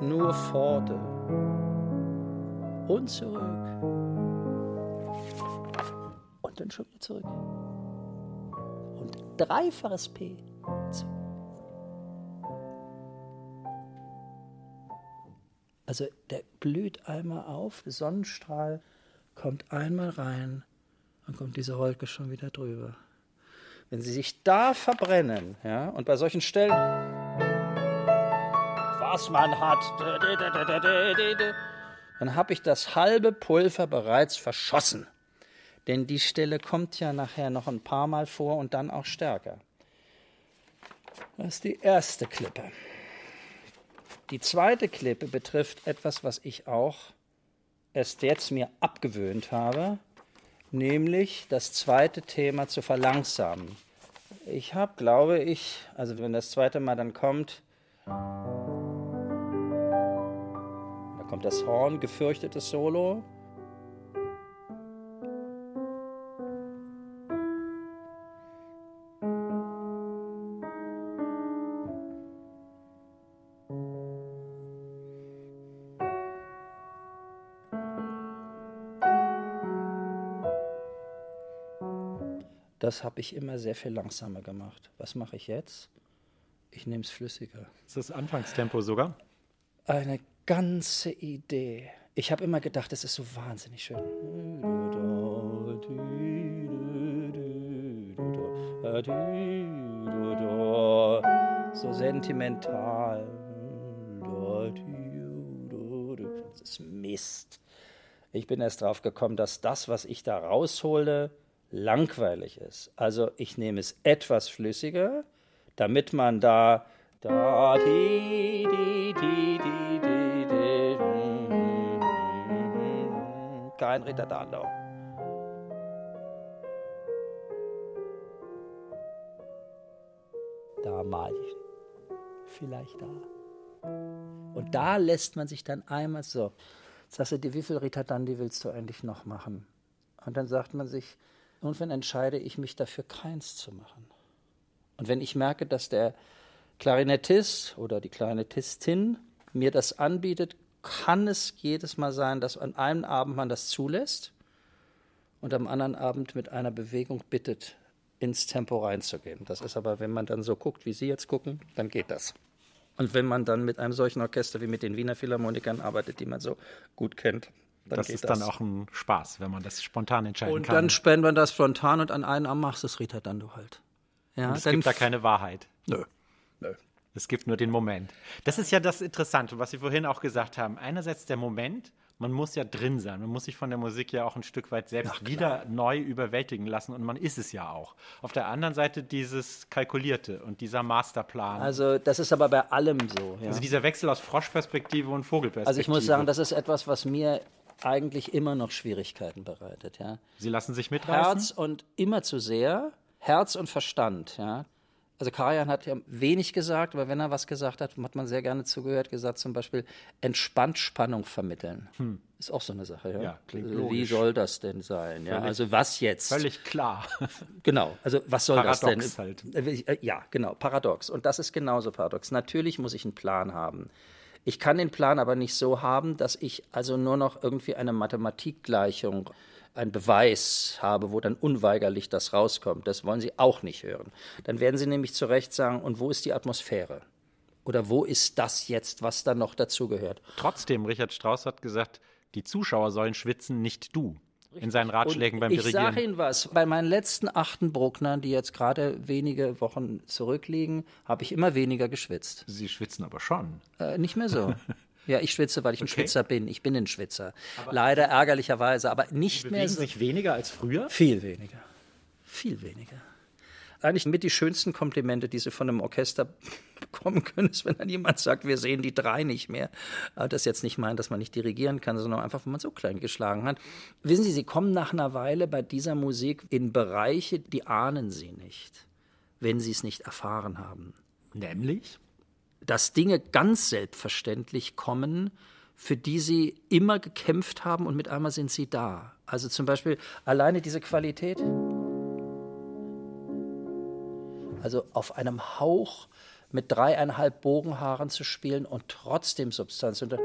Nur Pforte und zurück dann schon wieder zurück. Und dreifaches P. Also der blüht einmal auf, der Sonnenstrahl kommt einmal rein und kommt diese Wolke schon wieder drüber. Wenn Sie sich da verbrennen, ja, und bei solchen Stellen, was man hat, dann habe ich das halbe Pulver bereits verschossen. Denn die Stelle kommt ja nachher noch ein paar Mal vor und dann auch stärker. Das ist die erste Klippe. Die zweite Klippe betrifft etwas, was ich auch erst jetzt mir abgewöhnt habe, nämlich das zweite Thema zu verlangsamen. Ich habe, glaube ich, also wenn das zweite Mal dann kommt, da kommt das Horn, gefürchtetes Solo. Das habe ich immer sehr viel langsamer gemacht. Was mache ich jetzt? Ich nehme es flüssiger. Ist das Anfangstempo sogar? Eine ganze Idee. Ich habe immer gedacht, es ist so wahnsinnig schön. So sentimental. Das ist Mist. Ich bin erst drauf gekommen, dass das, was ich da raushole, langweilig ist. Also ich nehme es etwas flüssiger, damit man da da di, di, di, di, di, di, kein Ritardando. Da mal ich vielleicht da. Und da lässt man sich dann einmal so. Sagst du dir, wie viel Ritardandi willst du eigentlich noch machen? Und dann sagt man sich, Irgendwann entscheide ich mich dafür, keins zu machen. Und wenn ich merke, dass der Klarinettist oder die Klarinettistin mir das anbietet, kann es jedes Mal sein, dass an einem Abend man das zulässt und am anderen Abend mit einer Bewegung bittet, ins Tempo reinzugehen. Das ist aber, wenn man dann so guckt, wie Sie jetzt gucken, dann geht das. Und wenn man dann mit einem solchen Orchester wie mit den Wiener Philharmonikern arbeitet, die man so gut kennt, dann das ist das. dann auch ein Spaß, wenn man das spontan entscheiden und kann. Und dann spendet man das spontan und an einen Arm machst du es Rita dann du halt. Ja, und es gibt da keine Wahrheit. Nö. Nö. Es gibt nur den Moment. Das ist ja das Interessante, was Sie vorhin auch gesagt haben. Einerseits der Moment, man muss ja drin sein. Man muss sich von der Musik ja auch ein Stück weit selbst wieder neu überwältigen lassen und man ist es ja auch. Auf der anderen Seite dieses Kalkulierte und dieser Masterplan. Also das ist aber bei allem so. Ja. Also dieser Wechsel aus Froschperspektive und Vogelperspektive. Also ich muss sagen, das ist etwas, was mir eigentlich immer noch Schwierigkeiten bereitet. Ja. Sie lassen sich mitreißen? Herz und immer zu sehr, Herz und Verstand. Ja. Also Karajan hat ja wenig gesagt, aber wenn er was gesagt hat, hat man sehr gerne zugehört, gesagt zum Beispiel entspannt Spannung vermitteln. Hm. Ist auch so eine Sache. Ja, ja klingt logisch. Wie soll das denn sein? Ja, also was jetzt? Völlig klar. Genau. Also was soll paradox das denn? Halt. Äh, ja, genau. Paradox. Und das ist genauso paradox. Natürlich muss ich einen Plan haben. Ich kann den Plan aber nicht so haben, dass ich also nur noch irgendwie eine Mathematikgleichung, einen Beweis habe, wo dann unweigerlich das rauskommt. Das wollen Sie auch nicht hören. Dann werden Sie nämlich zu Recht sagen, und wo ist die Atmosphäre? Oder wo ist das jetzt, was da noch dazugehört? Trotzdem, Richard Strauss hat gesagt, die Zuschauer sollen schwitzen, nicht du in seinen Ratschlägen und beim ich Dirigieren. Ich sage Ihnen was, bei meinen letzten achten Brucknern, die jetzt gerade wenige Wochen zurückliegen, habe ich immer weniger geschwitzt. Sie schwitzen aber schon. Äh, nicht mehr so. Ja, ich schwitze, weil ich ein okay. Schwitzer bin. Ich bin ein Schwitzer. Aber Leider ärgerlicherweise, aber nicht mehr so. sich weniger als früher? Viel weniger. Viel weniger eigentlich mit die schönsten Komplimente, die Sie von einem Orchester bekommen können, ist, wenn dann jemand sagt, wir sehen die drei nicht mehr. Aber das jetzt nicht meint, dass man nicht dirigieren kann, sondern einfach, wenn man so klein geschlagen hat. Wissen Sie, Sie kommen nach einer Weile bei dieser Musik in Bereiche, die ahnen Sie nicht, wenn Sie es nicht erfahren haben. Nämlich? Dass Dinge ganz selbstverständlich kommen, für die sie immer gekämpft haben und mit einmal sind sie da. Also zum Beispiel alleine diese Qualität also auf einem Hauch mit dreieinhalb Bogenhaaren zu spielen und trotzdem Substanz. Und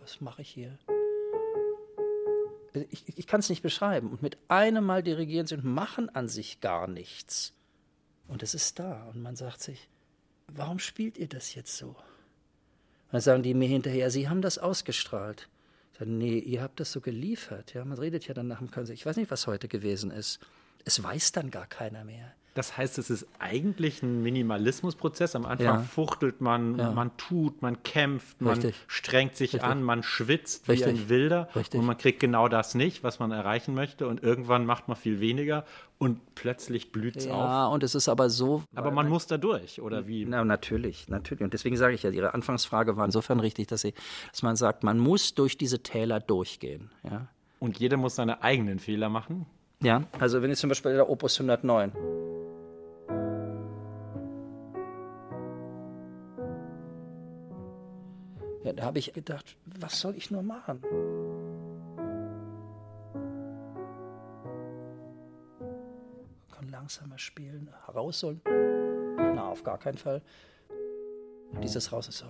was mache ich hier? Ich, ich kann es nicht beschreiben. Und mit einem Mal dirigieren sie und machen an sich gar nichts. Und es ist da. Und man sagt sich, warum spielt ihr das jetzt so? Und dann sagen die mir hinterher, sie haben das ausgestrahlt. Ich sage, nee, ihr habt das so geliefert. Ja, man redet ja dann nach dem Konzert. Ich weiß nicht, was heute gewesen ist. Es weiß dann gar keiner mehr. Das heißt, es ist eigentlich ein Minimalismusprozess. Am Anfang Ja. fuchtelt man, Ja. man tut, man kämpft, man Richtig. strengt sich Richtig. an, man schwitzt Richtig. wie ein Wilder und man kriegt genau das nicht, was man erreichen möchte. Und irgendwann macht man viel weniger und plötzlich blüht es auf. Ja, und es ist aber so. Aber man muss da durch, oder wie? Na, natürlich, natürlich. Und deswegen sage ich ja, Ihre Anfangsfrage war insofern richtig, dass, sie, dass man sagt, man muss durch diese Täler durchgehen. Ja? Und jeder muss seine eigenen Fehler machen. Ja, also wenn ich zum Beispiel der Opus 109. Ja, da habe ich gedacht, was soll ich nur machen? Kann langsamer spielen, rausholen. Na, auf gar keinen Fall. Dieses raus ist so.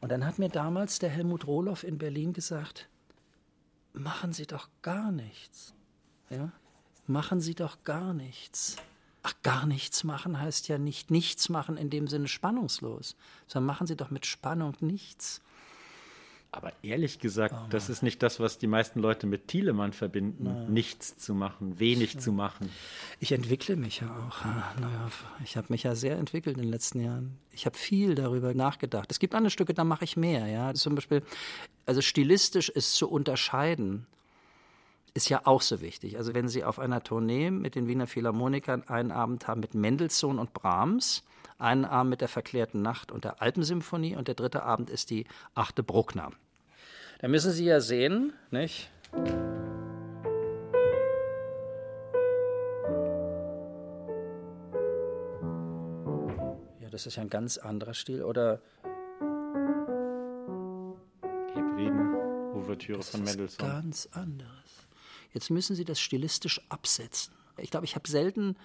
Und dann hat mir damals der Helmut Rohloff in Berlin gesagt, machen Sie doch gar nichts. Ja? Machen Sie doch gar nichts. Ach, gar nichts machen heißt ja nicht nichts machen in dem Sinne spannungslos, sondern machen Sie doch mit Spannung nichts. Aber ehrlich gesagt, Oh das ist nicht das, was die meisten Leute mit Thielemann verbinden. Nichts zu machen, wenig zu machen. Ich entwickle mich ja auch. Ja, Naja, ich habe mich ja sehr entwickelt in den letzten Jahren. Ich habe viel darüber nachgedacht. Es gibt andere Stücke, da mache ich mehr. Ja, zum Beispiel, also stilistisch ist zu unterscheiden, ist ja auch so wichtig. Also wenn Sie auf einer Tournee mit den Wiener Philharmonikern einen Abend haben mit Mendelssohn und Brahms, einen Abend mit der Verklärten Nacht und der Alpensymphonie und der dritte Abend ist die achte Bruckner. Da müssen Sie ja sehen, nicht? Ja, das ist ja ein ganz anderer Stil. Oder Hebriden, Ouvertüre von Mendelssohn. ganz anderes. Jetzt müssen Sie das stilistisch absetzen. Ich glaube, ich habe selten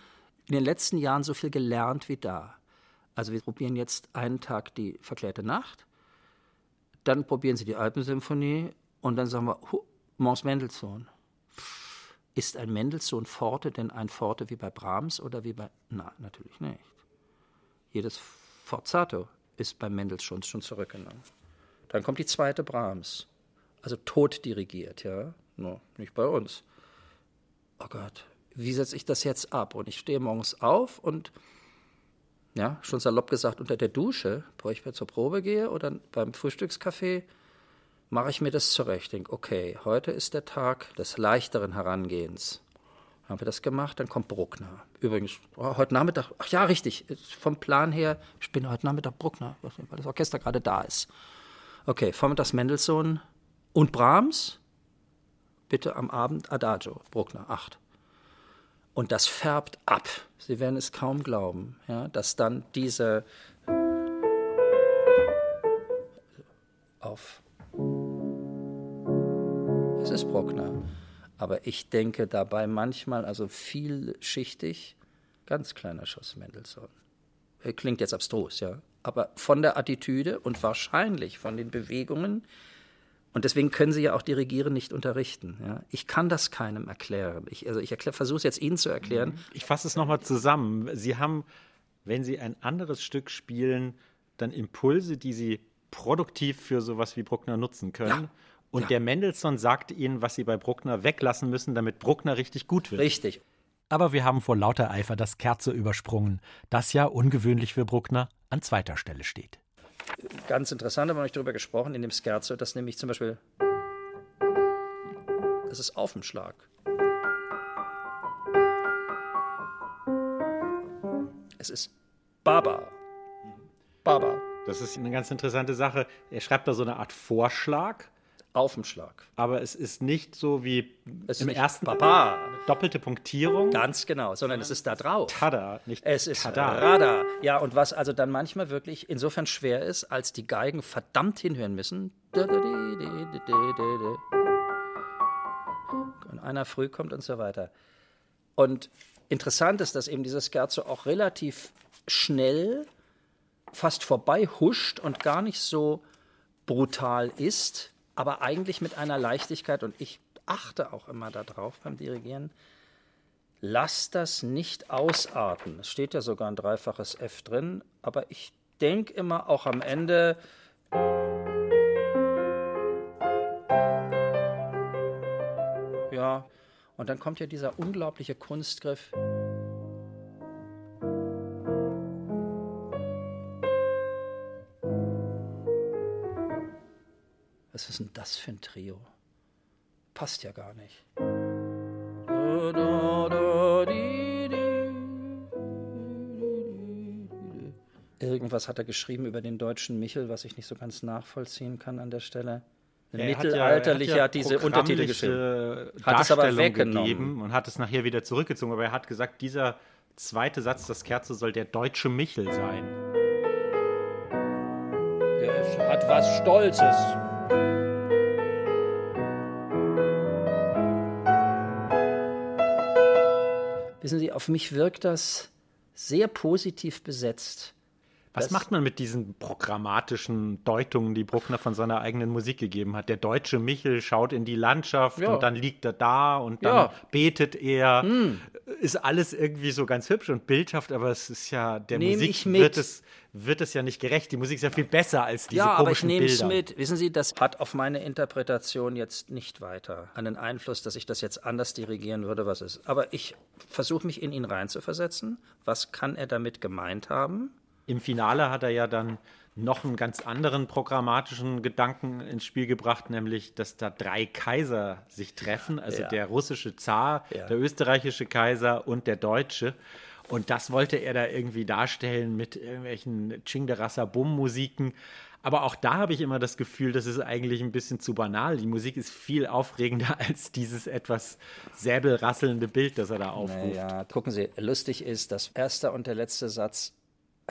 in den letzten Jahren so viel gelernt wie da. Also wir probieren jetzt einen Tag die verklärte Nacht, dann probieren Sie die Alpensymphonie und dann sagen wir, Mons Mendelssohn. Ist ein Mendelssohn Forte denn ein Forte wie bei Brahms oder wie bei... Nein, natürlich nicht. Jedes Forzato ist bei Mendelssohn schon zurückgenommen. Dann kommt die zweite Brahms. Also tot dirigiert, ja. No, nicht bei uns. Oh Gott, wie setze ich das jetzt ab? Und ich stehe morgens auf und, ja, schon salopp gesagt, unter der Dusche, bevor ich zur Probe gehe oder beim Frühstückskaffee, mache ich mir das zurecht. Denke, okay, heute ist der Tag des leichteren Herangehens. Haben wir das gemacht, dann kommt Bruckner. Übrigens, oh, heute Nachmittag, ach ja, richtig, vom Plan her, ich bin heute Nachmittag Bruckner, weil das Orchester gerade da ist. Okay, vormittags Mendelssohn und Brahms, bitte am Abend Adagio, Bruckner, 8. Und das färbt ab. Sie werden es kaum glauben, ja, dass dann diese auf. Es ist Bruckner. Aber ich denke dabei manchmal, also vielschichtig, ganz kleiner Schuss Mendelssohn. Äh, Klingt jetzt abstrus, ja. Aber von der Attitüde und wahrscheinlich von den Bewegungen, und deswegen können Sie ja auch Dirigieren nicht unterrichten. Ja. Ich kann das keinem erklären. Ich, also ich versuche es jetzt Ihnen zu erklären. Ich fasse es nochmal zusammen. Sie haben, wenn Sie ein anderes Stück spielen, dann Impulse, die Sie produktiv für sowas wie Bruckner nutzen können. Ja. Und Ja. der Mendelssohn sagt Ihnen, was Sie bei Bruckner weglassen müssen, damit Bruckner richtig gut wird. Richtig. Aber wir haben vor lauter Eifer das Kerze übersprungen, das ja ungewöhnlich für Bruckner an zweiter Stelle steht. Ganz interessant, haben wir nicht darüber gesprochen in dem Scherzo, dass nämlich zum Beispiel. Das ist auf dem Schlag. Es ist Baba. Baba. Das ist eine ganz interessante Sache. Er schreibt da so eine Art Vorschlag, Auf dem Schlag. aber es ist nicht so wie Es im ersten Baba. doppelte Punktierung. Ganz genau, sondern es ist da drauf. Tada, nicht Es ist Tada. Rada. Ja, und was also dann manchmal wirklich insofern schwer ist, als die Geigen verdammt hinhören müssen. Und einer früh kommt und so weiter. Und interessant ist, dass eben dieses Scherzo auch relativ schnell fast vorbei huscht und gar nicht so brutal ist, aber eigentlich mit einer Leichtigkeit. Und ich achte auch immer darauf beim Dirigieren, Lass das nicht ausarten. Es steht ja sogar ein dreifaches F drin, aber ich denke immer auch am Ende. Ja, und dann kommt ja dieser unglaubliche Kunstgriff. Denn das für ein Trio? Passt ja gar nicht. Irgendwas hat er geschrieben über den deutschen Michel, was ich nicht so ganz nachvollziehen kann an der Stelle. Ein mittelalterlicher hat, ja, hat diese Untertitel geschrieben. Hat es aber weggenommen und hat es nachher wieder zurückgezogen. Aber er hat gesagt, dieser zweite Satz, das Kerze soll der deutsche Michel sein. Er hat was Stolzes. Wissen Sie, auf mich wirkt das sehr positiv besetzt. Was das macht man mit diesen programmatischen Deutungen, die Bruckner von seiner eigenen Musik gegeben hat? Der deutsche Michel schaut in die Landschaft ja. und dann liegt er da und dann ja. betet er. Hm. Ist alles irgendwie so ganz hübsch und bildhaft, aber es ist ja, der Nehm Musik wird es, wird es ja nicht gerecht. Die Musik ist ja viel besser als diese ja, komischen aber ich Bilder. es mit. Wissen Sie, das hat auf meine Interpretation jetzt nicht weiter einen Einfluss, dass ich das jetzt anders dirigieren würde, was ist. Aber ich versuche mich in ihn reinzuversetzen. Was kann er damit gemeint haben? Im Finale hat er ja dann noch einen ganz anderen programmatischen Gedanken ins Spiel gebracht, nämlich, dass da drei Kaiser sich treffen, also ja. der russische Zar, ja. der österreichische Kaiser und der deutsche. Und das wollte er da irgendwie darstellen mit irgendwelchen Chingderassa-Bum-Musiken. Aber auch da habe ich immer das Gefühl, das ist eigentlich ein bisschen zu banal. Die Musik ist viel aufregender als dieses etwas säbelrasselnde Bild, das er da aufruft. Naja, gucken Sie, lustig ist, das erste und der letzte Satz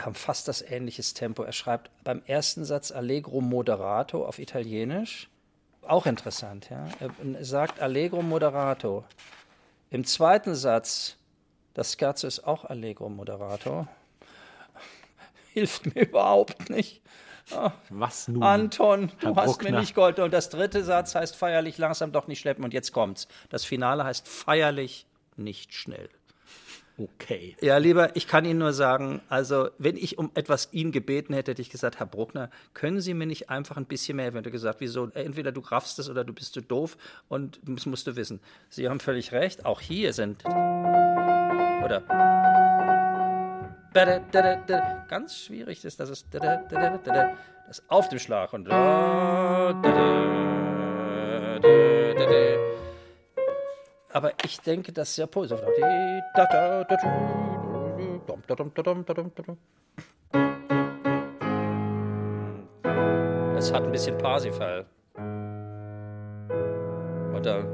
haben fast das ähnliches Tempo. Er schreibt beim ersten Satz Allegro moderato auf Italienisch. Auch interessant, ja. Er sagt Allegro moderato. Im zweiten Satz, das Scherzo ist auch Allegro moderato. Hilft mir überhaupt nicht. Oh, Was nun? Anton, du Herr hast Bruckner. mir nicht geholfen. Und das dritte Satz heißt feierlich langsam doch nicht schleppen. Und jetzt kommt's. Das Finale heißt feierlich nicht schnell okay. Ja, lieber, ich kann Ihnen nur sagen, also wenn ich um etwas ihn gebeten hätte, hätte ich gesagt, Herr Bruckner, können Sie mir nicht einfach ein bisschen mehr, wenn du gesagt, wieso, entweder du raffst es oder du bist zu doof und das musst du wissen. Sie haben völlig recht, auch hier sind, oder, ganz schwierig ist, das ist, das auf dem Schlag und, aber ich denke, das ist sehr positiv. Es hat ein bisschen Parsifal. Oder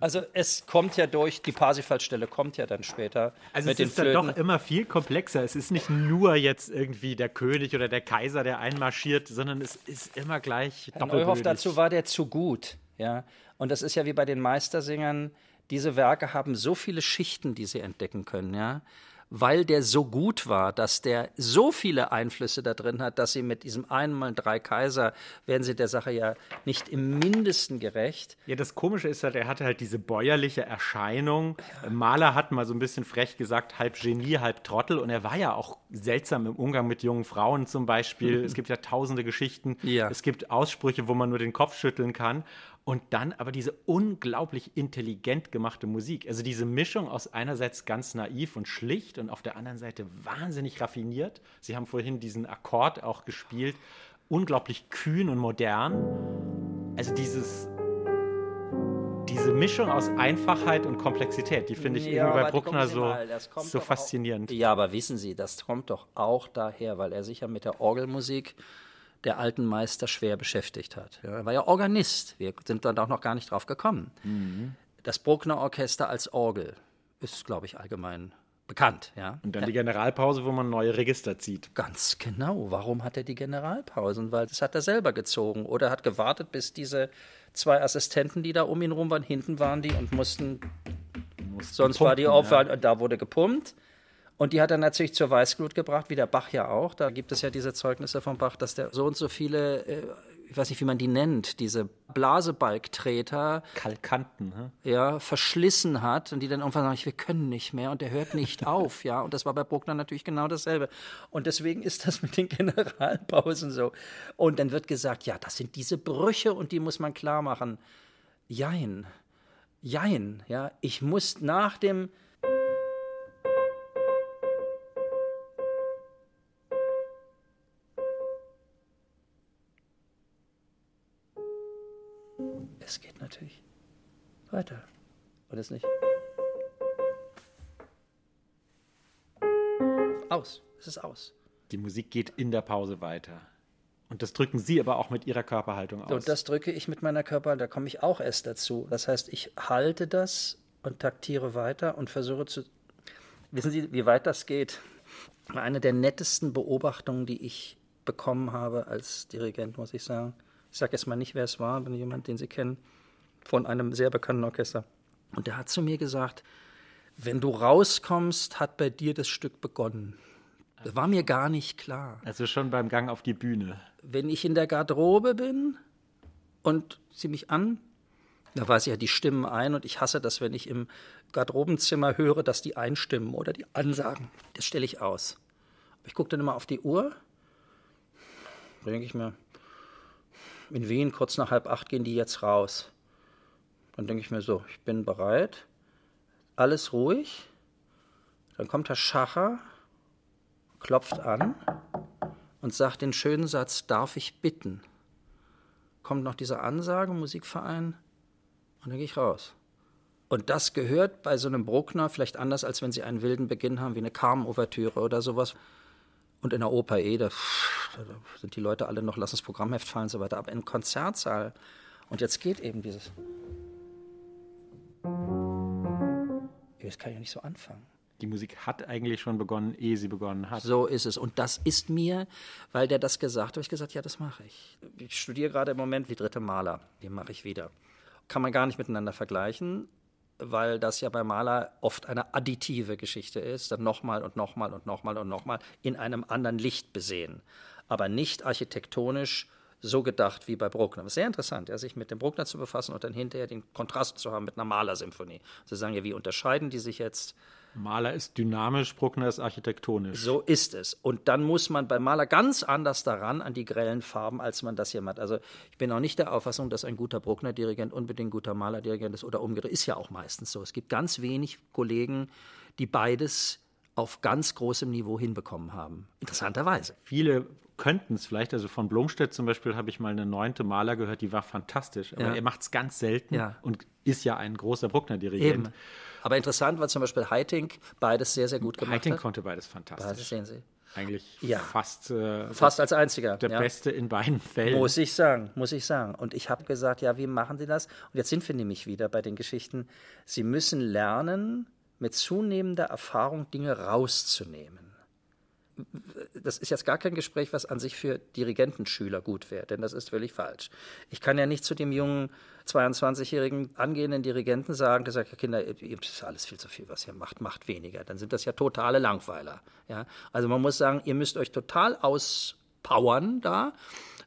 also es kommt ja durch, die Parsifal-Stelle kommt ja dann später. Also es ist dann doch immer viel komplexer. Es ist nicht nur jetzt irgendwie der König oder der Kaiser, der einmarschiert, sondern es ist immer gleich Herr Neuhoff, dazu war der zu gut. Ja? Und das ist ja wie bei den Meistersingern, diese Werke haben so viele Schichten, die sie entdecken können, ja weil der so gut war, dass der so viele Einflüsse da drin hat, dass sie mit diesem einmal drei Kaiser werden sie der Sache ja nicht im Mindesten gerecht. Ja, das Komische ist halt, er hatte halt diese bäuerliche Erscheinung. Ja. Mahler hat mal so ein bisschen frech gesagt, halb Genie, halb Trottel. Und er war ja auch seltsam im Umgang mit jungen Frauen zum Beispiel. es gibt ja tausende Geschichten. Ja. Es gibt Aussprüche, wo man nur den Kopf schütteln kann. Und dann aber diese unglaublich intelligent gemachte Musik. Also diese Mischung aus einerseits ganz naiv und schlicht und auf der anderen Seite wahnsinnig raffiniert. Sie haben vorhin diesen Akkord auch gespielt. Unglaublich kühn und modern. Also dieses, diese Mischung aus Einfachheit und Komplexität, die finde ich ja, irgendwie bei Bruckner so, so faszinierend. Auch, ja, aber wissen Sie, das kommt doch auch daher, weil er sich ja mit der Orgelmusik der alten Meister schwer beschäftigt hat. Ja, er war ja Organist. Wir sind dann auch noch gar nicht drauf gekommen. Mhm. Das Bruckner Orchester als Orgel ist, glaube ich, allgemein bekannt. Ja. Und dann die Generalpause, wo man neue Register zieht. Ganz genau. Warum hat er die Generalpausen? Weil das hat er selber gezogen. Oder hat gewartet, bis diese zwei Assistenten, die da um ihn rum waren, hinten waren die und mussten. mussten sonst pumpen, war die Aufwand, ja. da wurde gepumpt. Und die hat er natürlich zur Weißglut gebracht, wie der Bach ja auch. Da gibt es ja diese Zeugnisse vom Bach, dass der so und so viele, äh, ich weiß nicht, wie man die nennt, diese Blasebalgtreter. Kalkanten, hä? Ja, verschlissen hat und die dann irgendwann sagen, wir können nicht mehr und der hört nicht auf, ja. Und das war bei Bruckner natürlich genau dasselbe. Und deswegen ist das mit den Generalpausen so. Und dann wird gesagt, ja, das sind diese Brüche und die muss man klar machen. Jein. Jein, ja. Ich muss nach dem natürlich. Weiter. Oder ist nicht? Aus. Es ist aus. Die Musik geht in der Pause weiter. Und das drücken Sie aber auch mit Ihrer Körperhaltung aus. Und das drücke ich mit meiner Körperhaltung. Da komme ich auch erst dazu. Das heißt, ich halte das und taktiere weiter und versuche zu. Wissen Sie, wie weit das geht? Eine der nettesten Beobachtungen, die ich bekommen habe als Dirigent, muss ich sagen. Ich sage jetzt mal nicht, wer es war, wenn jemand, den Sie kennen, von einem sehr bekannten Orchester. Und der hat zu mir gesagt, wenn du rauskommst, hat bei dir das Stück begonnen. Das war mir gar nicht klar. Also schon beim Gang auf die Bühne. Wenn ich in der Garderobe bin und sie mich an, da weiß ich ja die Stimmen ein und ich hasse das, wenn ich im Garderobenzimmer höre, dass die einstimmen oder die ansagen. Das stelle ich aus. Ich gucke dann immer auf die Uhr. Denke ich mir, in Wien kurz nach halb acht gehen die jetzt raus. Dann denke ich mir so, ich bin bereit, alles ruhig. Dann kommt der Schacher klopft an und sagt den schönen Satz, darf ich bitten? Kommt noch diese Ansage, Musikverein, und dann gehe ich raus. Und das gehört bei so einem Bruckner vielleicht anders, als wenn Sie einen wilden Beginn haben, wie eine Carmen-Ouvertüre oder sowas. Und in der Oper eh, da, sind die Leute alle noch, lassen das Programmheft fallen und so weiter. Aber im Konzertsaal, und jetzt geht eben dieses. Jetzt kann ich ja nicht so anfangen die Musik hat eigentlich schon begonnen, ehe sie begonnen hat. So ist es. Und das ist mir, weil der das gesagt hat, habe ich gesagt, ja, das mache ich. Ich studiere gerade im Moment die dritte Maler. Den mache ich wieder. Kann man gar nicht miteinander vergleichen, weil das ja bei Maler oft eine additive Geschichte ist, dann nochmal und nochmal und nochmal und nochmal in einem anderen Licht besehen. Aber nicht architektonisch so gedacht wie bei Bruckner. Das ist sehr interessant, ja, sich mit dem Bruckner zu befassen und dann hinterher den Kontrast zu haben mit einer Malersymphonie. Zu sagen, ja, wie unterscheiden die sich jetzt? Maler ist dynamisch, Bruckner ist architektonisch. So ist es. Und dann muss man beim Maler ganz anders daran an die grellen Farben, als man das hier macht. Also ich bin auch nicht der Auffassung, dass ein guter Bruckner-Dirigent unbedingt ein guter Maler-Dirigent ist oder umgekehrt. Ist ja auch meistens so. Es gibt ganz wenig Kollegen, die beides auf ganz großem Niveau hinbekommen haben. Interessanterweise. Viele könnten es vielleicht. Also von Blomstedt zum Beispiel habe ich mal eine neunte Maler gehört, die war fantastisch. Aber ja. er macht es ganz selten ja. und ist ja ein großer Bruckner-Dirigent. Aber interessant war zum Beispiel Heiting beides sehr, sehr gut gemacht Heiting hat. konnte beides fantastisch. Beides sehen Sie. Eigentlich ja. fast, äh, fast als einziger. Der ja. Beste in beiden Fällen. Muss ich sagen, muss ich sagen. Und ich habe gesagt, ja, wie machen Sie das? Und jetzt sind wir nämlich wieder bei den Geschichten. Sie müssen lernen, mit zunehmender Erfahrung Dinge rauszunehmen das ist jetzt gar kein Gespräch, was an sich für Dirigentenschüler gut wäre, denn das ist völlig falsch. Ich kann ja nicht zu dem jungen 22-jährigen angehenden Dirigenten sagen, der sagt, Kinder, das ist alles viel zu viel, was ihr macht, macht weniger. Dann sind das ja totale Langweiler. Ja? Also man muss sagen, ihr müsst euch total auspowern da,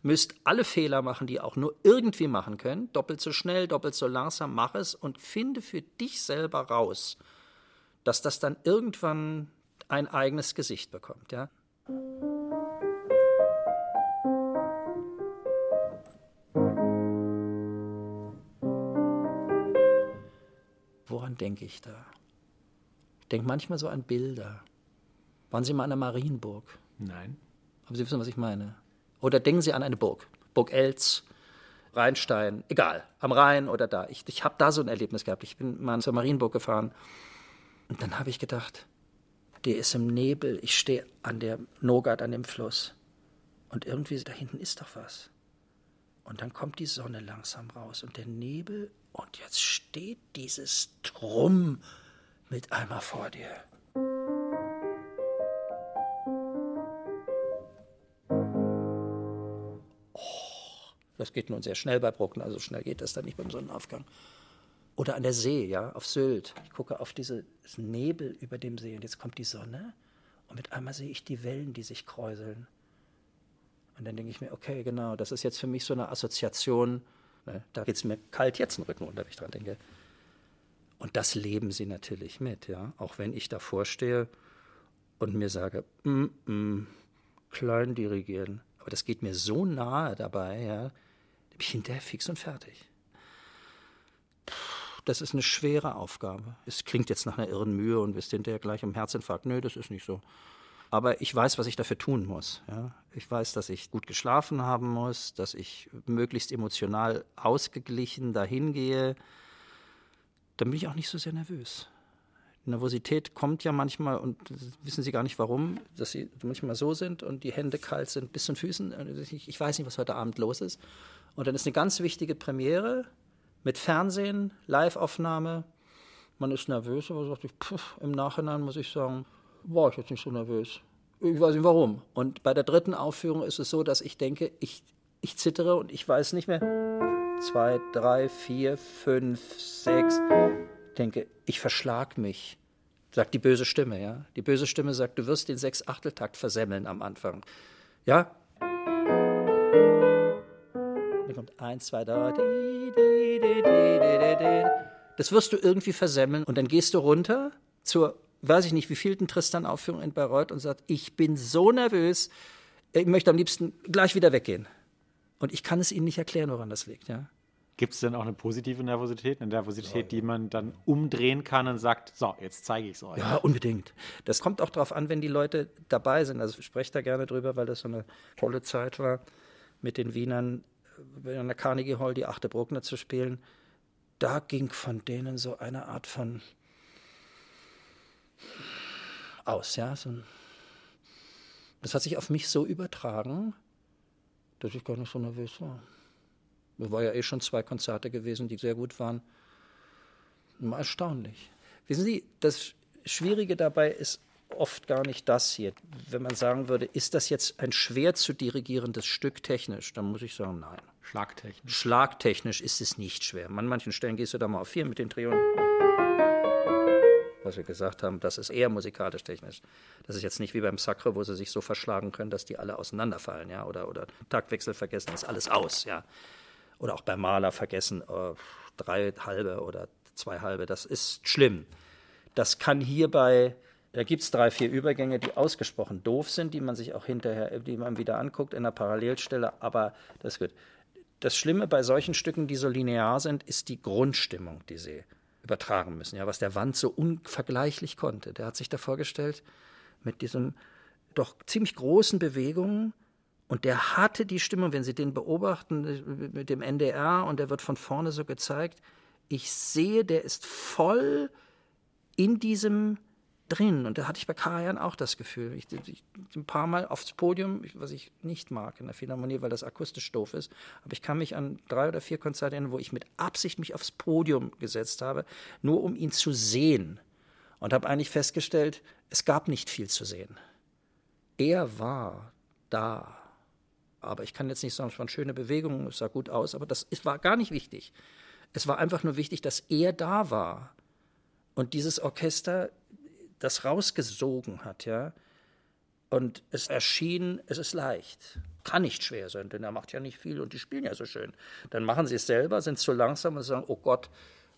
müsst alle Fehler machen, die ihr auch nur irgendwie machen könnt, doppelt so schnell, doppelt so langsam, mach es und finde für dich selber raus, dass das dann irgendwann ein eigenes Gesicht bekommt. Ja? Woran denke ich da? Ich denke manchmal so an Bilder. Waren Sie mal an der Marienburg? Nein. Aber Sie wissen, was ich meine. Oder denken Sie an eine Burg. Burg Elz, Rheinstein, egal, am Rhein oder da. Ich, ich habe da so ein Erlebnis gehabt. Ich bin mal zur Marienburg gefahren und dann habe ich gedacht, der ist im Nebel, ich stehe an der Nogat, an dem Fluss. Und irgendwie da hinten ist doch was. Und dann kommt die Sonne langsam raus und der Nebel und jetzt steht dieses Drum mit einmal vor dir. Oh, das geht nun sehr schnell bei Bruckner, also schnell geht das dann nicht beim Sonnenaufgang. Oder an der See, ja, auf Sylt. Ich gucke auf diese Nebel über dem See und jetzt kommt die Sonne und mit einmal sehe ich die Wellen, die sich kräuseln. Und dann denke ich mir, okay, genau, das ist jetzt für mich so eine Assoziation. Ne, da geht es mir kalt jetzt den Rücken unter, wenn ich dran denke. Und das leben sie natürlich mit, ja. Auch wenn ich davor stehe und mir sage, mm, mm, klein dirigieren. Aber das geht mir so nahe dabei, ja. Da bin ich hinterher fix und fertig das ist eine schwere Aufgabe. Es klingt jetzt nach einer irren Mühe und bist hinterher gleich am Herzinfarkt. Nö, das ist nicht so. Aber ich weiß, was ich dafür tun muss. Ja? Ich weiß, dass ich gut geschlafen haben muss, dass ich möglichst emotional ausgeglichen dahin gehe. Dann bin ich auch nicht so sehr nervös. Nervosität kommt ja manchmal und wissen Sie gar nicht warum, dass Sie manchmal so sind und die Hände kalt sind bis zu den Füßen. Ich weiß nicht, was heute Abend los ist. Und dann ist eine ganz wichtige Premiere mit Fernsehen, Live-Aufnahme. Man ist nervös, aber sagt ich, pff, im Nachhinein muss ich sagen, war ich jetzt nicht so nervös. Ich weiß nicht warum. Und bei der dritten Aufführung ist es so, dass ich denke, ich, ich zittere und ich weiß nicht mehr. Zwei, drei, vier, fünf, sechs denke, ich verschlag mich, sagt die böse Stimme, ja. Die böse Stimme sagt, du wirst den Sechs-Achteltakt versemmeln am Anfang. Ja? Dann kommt eins, zwei, drei. Das wirst du irgendwie versemmeln und dann gehst du runter zur, weiß ich nicht, wievielten Tristan-Aufführung in Bayreuth und sagst, ich bin so nervös, ich möchte am liebsten gleich wieder weggehen. Und ich kann es Ihnen nicht erklären, woran das liegt, ja. Gibt es denn auch eine positive Nervosität, eine Nervosität, die man dann umdrehen kann und sagt, so, jetzt zeige ich es euch? Ja, unbedingt. Das kommt auch darauf an, wenn die Leute dabei sind. Also ich spreche da gerne drüber, weil das so eine tolle Zeit war, mit den Wienern äh, in der Carnegie Hall die achte Bruckner zu spielen. Da ging von denen so eine Art von aus, ja. So das hat sich auf mich so übertragen, dass ich gar nicht so nervös war. Es war ja eh schon zwei Konzerte gewesen, die sehr gut waren. Mal erstaunlich. Wissen Sie, das Schwierige dabei ist oft gar nicht das hier. Wenn man sagen würde, ist das jetzt ein schwer zu dirigierendes Stück technisch, dann muss ich sagen, nein. Schlagtechnisch. Schlagtechnisch ist es nicht schwer. An manchen Stellen gehst du da mal auf vier mit den Triolen. Was wir gesagt haben, das ist eher musikalisch technisch. Das ist jetzt nicht wie beim Sacre, wo sie sich so verschlagen können, dass die alle auseinanderfallen, ja, oder, oder Taktwechsel vergessen, ist alles aus, ja oder auch beim Maler vergessen, äh, drei halbe oder zwei halbe, das ist schlimm. Das kann hierbei, da gibt es drei, vier Übergänge, die ausgesprochen doof sind, die man sich auch hinterher, die man wieder anguckt in der Parallelstelle, aber das ist gut. Das Schlimme bei solchen Stücken, die so linear sind, ist die Grundstimmung, die sie übertragen müssen. Ja, was der Wand so unvergleichlich konnte. Der hat sich da vorgestellt mit diesen doch ziemlich großen Bewegungen und der hatte die Stimmung, wenn Sie den beobachten mit dem NDR und der wird von vorne so gezeigt, ich sehe, der ist voll in diesem drin. Und da hatte ich bei Karajan auch das Gefühl. Ich, ich, ein paar Mal aufs Podium, was ich nicht mag in der Philharmonie, weil das akustisch doof ist. Aber ich kann mich an drei oder vier Konzerte erinnern, wo ich mit Absicht mich aufs Podium gesetzt habe, nur um ihn zu sehen. Und habe eigentlich festgestellt, es gab nicht viel zu sehen. Er war da. Aber ich kann jetzt nicht sagen, es waren schöne Bewegungen, es sah gut aus, aber das war gar nicht wichtig. Es war einfach nur wichtig, dass er da war und dieses Orchester das rausgesogen hat, ja. Und es erschien, es ist leicht. Kann nicht schwer sein, denn er macht ja nicht viel und die spielen ja so schön. Dann machen sie es selber, sind zu langsam und sagen, oh Gott,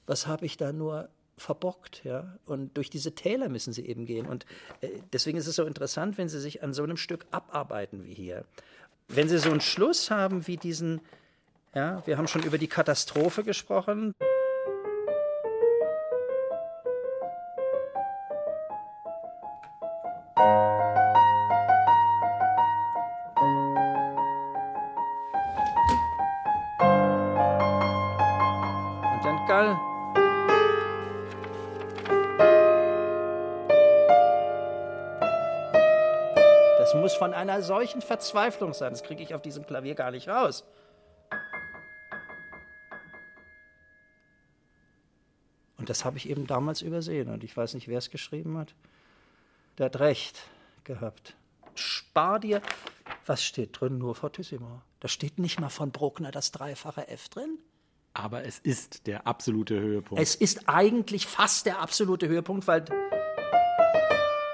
was habe ich da nur verbockt, ja. Und durch diese Täler müssen sie eben gehen. Und äh, deswegen ist es so interessant, wenn sie sich an so einem Stück abarbeiten wie hier wenn Sie so einen Schluss haben wie diesen, ja, wir haben schon über die Katastrophe gesprochen. Einer solchen Verzweiflung sein. Das kriege ich auf diesem Klavier gar nicht raus. Und das habe ich eben damals übersehen. Und ich weiß nicht, wer es geschrieben hat. Der hat recht gehabt. Spar dir. Was steht drin? Nur Fortissimo. Da steht nicht mal von Bruckner das dreifache F drin. Aber es ist der absolute Höhepunkt. Es ist eigentlich fast der absolute Höhepunkt, weil,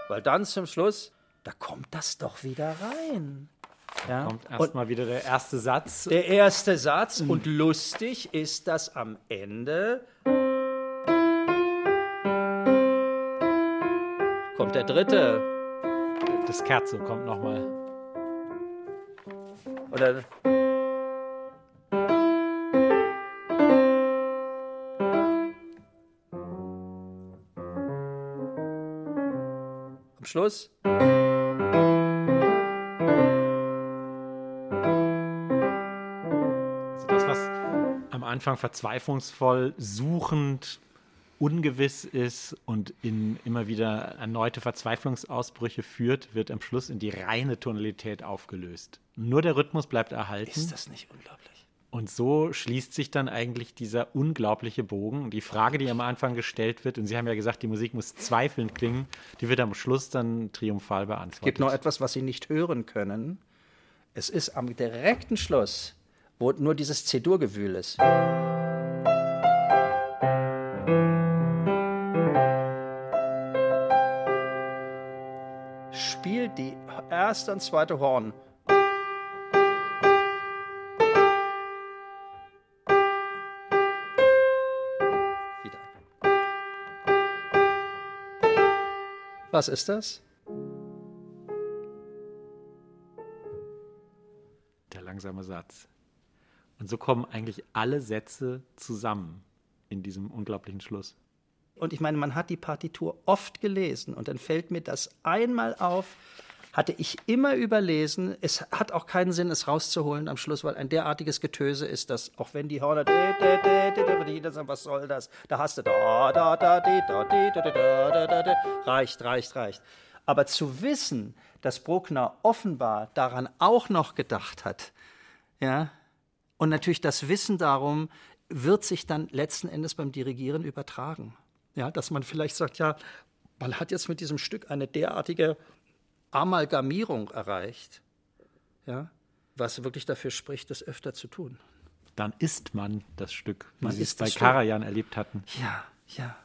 weil dann zum Schluss da kommt das doch wieder rein. Ja? Kommt erstmal wieder der erste Satz. Der erste Satz. Mhm. Und lustig ist das am Ende. Kommt der dritte. Das Kerze kommt nochmal. Oder. Am Schluss. Anfang verzweiflungsvoll, suchend, ungewiss ist und in immer wieder erneute Verzweiflungsausbrüche führt, wird am Schluss in die reine Tonalität aufgelöst. Nur der Rhythmus bleibt erhalten. Ist das nicht unglaublich? Und so schließt sich dann eigentlich dieser unglaubliche Bogen. Die Frage, die am Anfang gestellt wird, und Sie haben ja gesagt, die Musik muss zweifelnd klingen, die wird am Schluss dann triumphal beantwortet. Es gibt noch etwas, was Sie nicht hören können. Es ist am direkten Schluss, wo nur dieses C-Dur-Gewühl ist. Spielt die erste und zweite Horn. Wieder. Was ist das? Der langsame Satz. Und so kommen eigentlich alle Sätze zusammen in diesem unglaublichen Schluss. Und ich meine, man hat die Partitur oft gelesen und dann fällt mir das einmal auf, hatte ich immer überlesen. Es hat auch keinen Sinn, es rauszuholen am Schluss, weil ein derartiges Getöse ist, dass auch wenn die sagt, was soll das? Da hast du da, da, da, da, da, da, da, da, da, reicht, reicht, reicht. Aber zu wissen, dass Bruckner offenbar daran auch noch gedacht hat, ja, und natürlich das Wissen darum wird sich dann letzten Endes beim Dirigieren übertragen. Ja, dass man vielleicht sagt, ja, man hat jetzt mit diesem Stück eine derartige Amalgamierung erreicht, ja, was wirklich dafür spricht, das öfter zu tun. Dann isst man das Stück, wie Man Sie es bei. Karajan erlebt hatten. Ja, ja.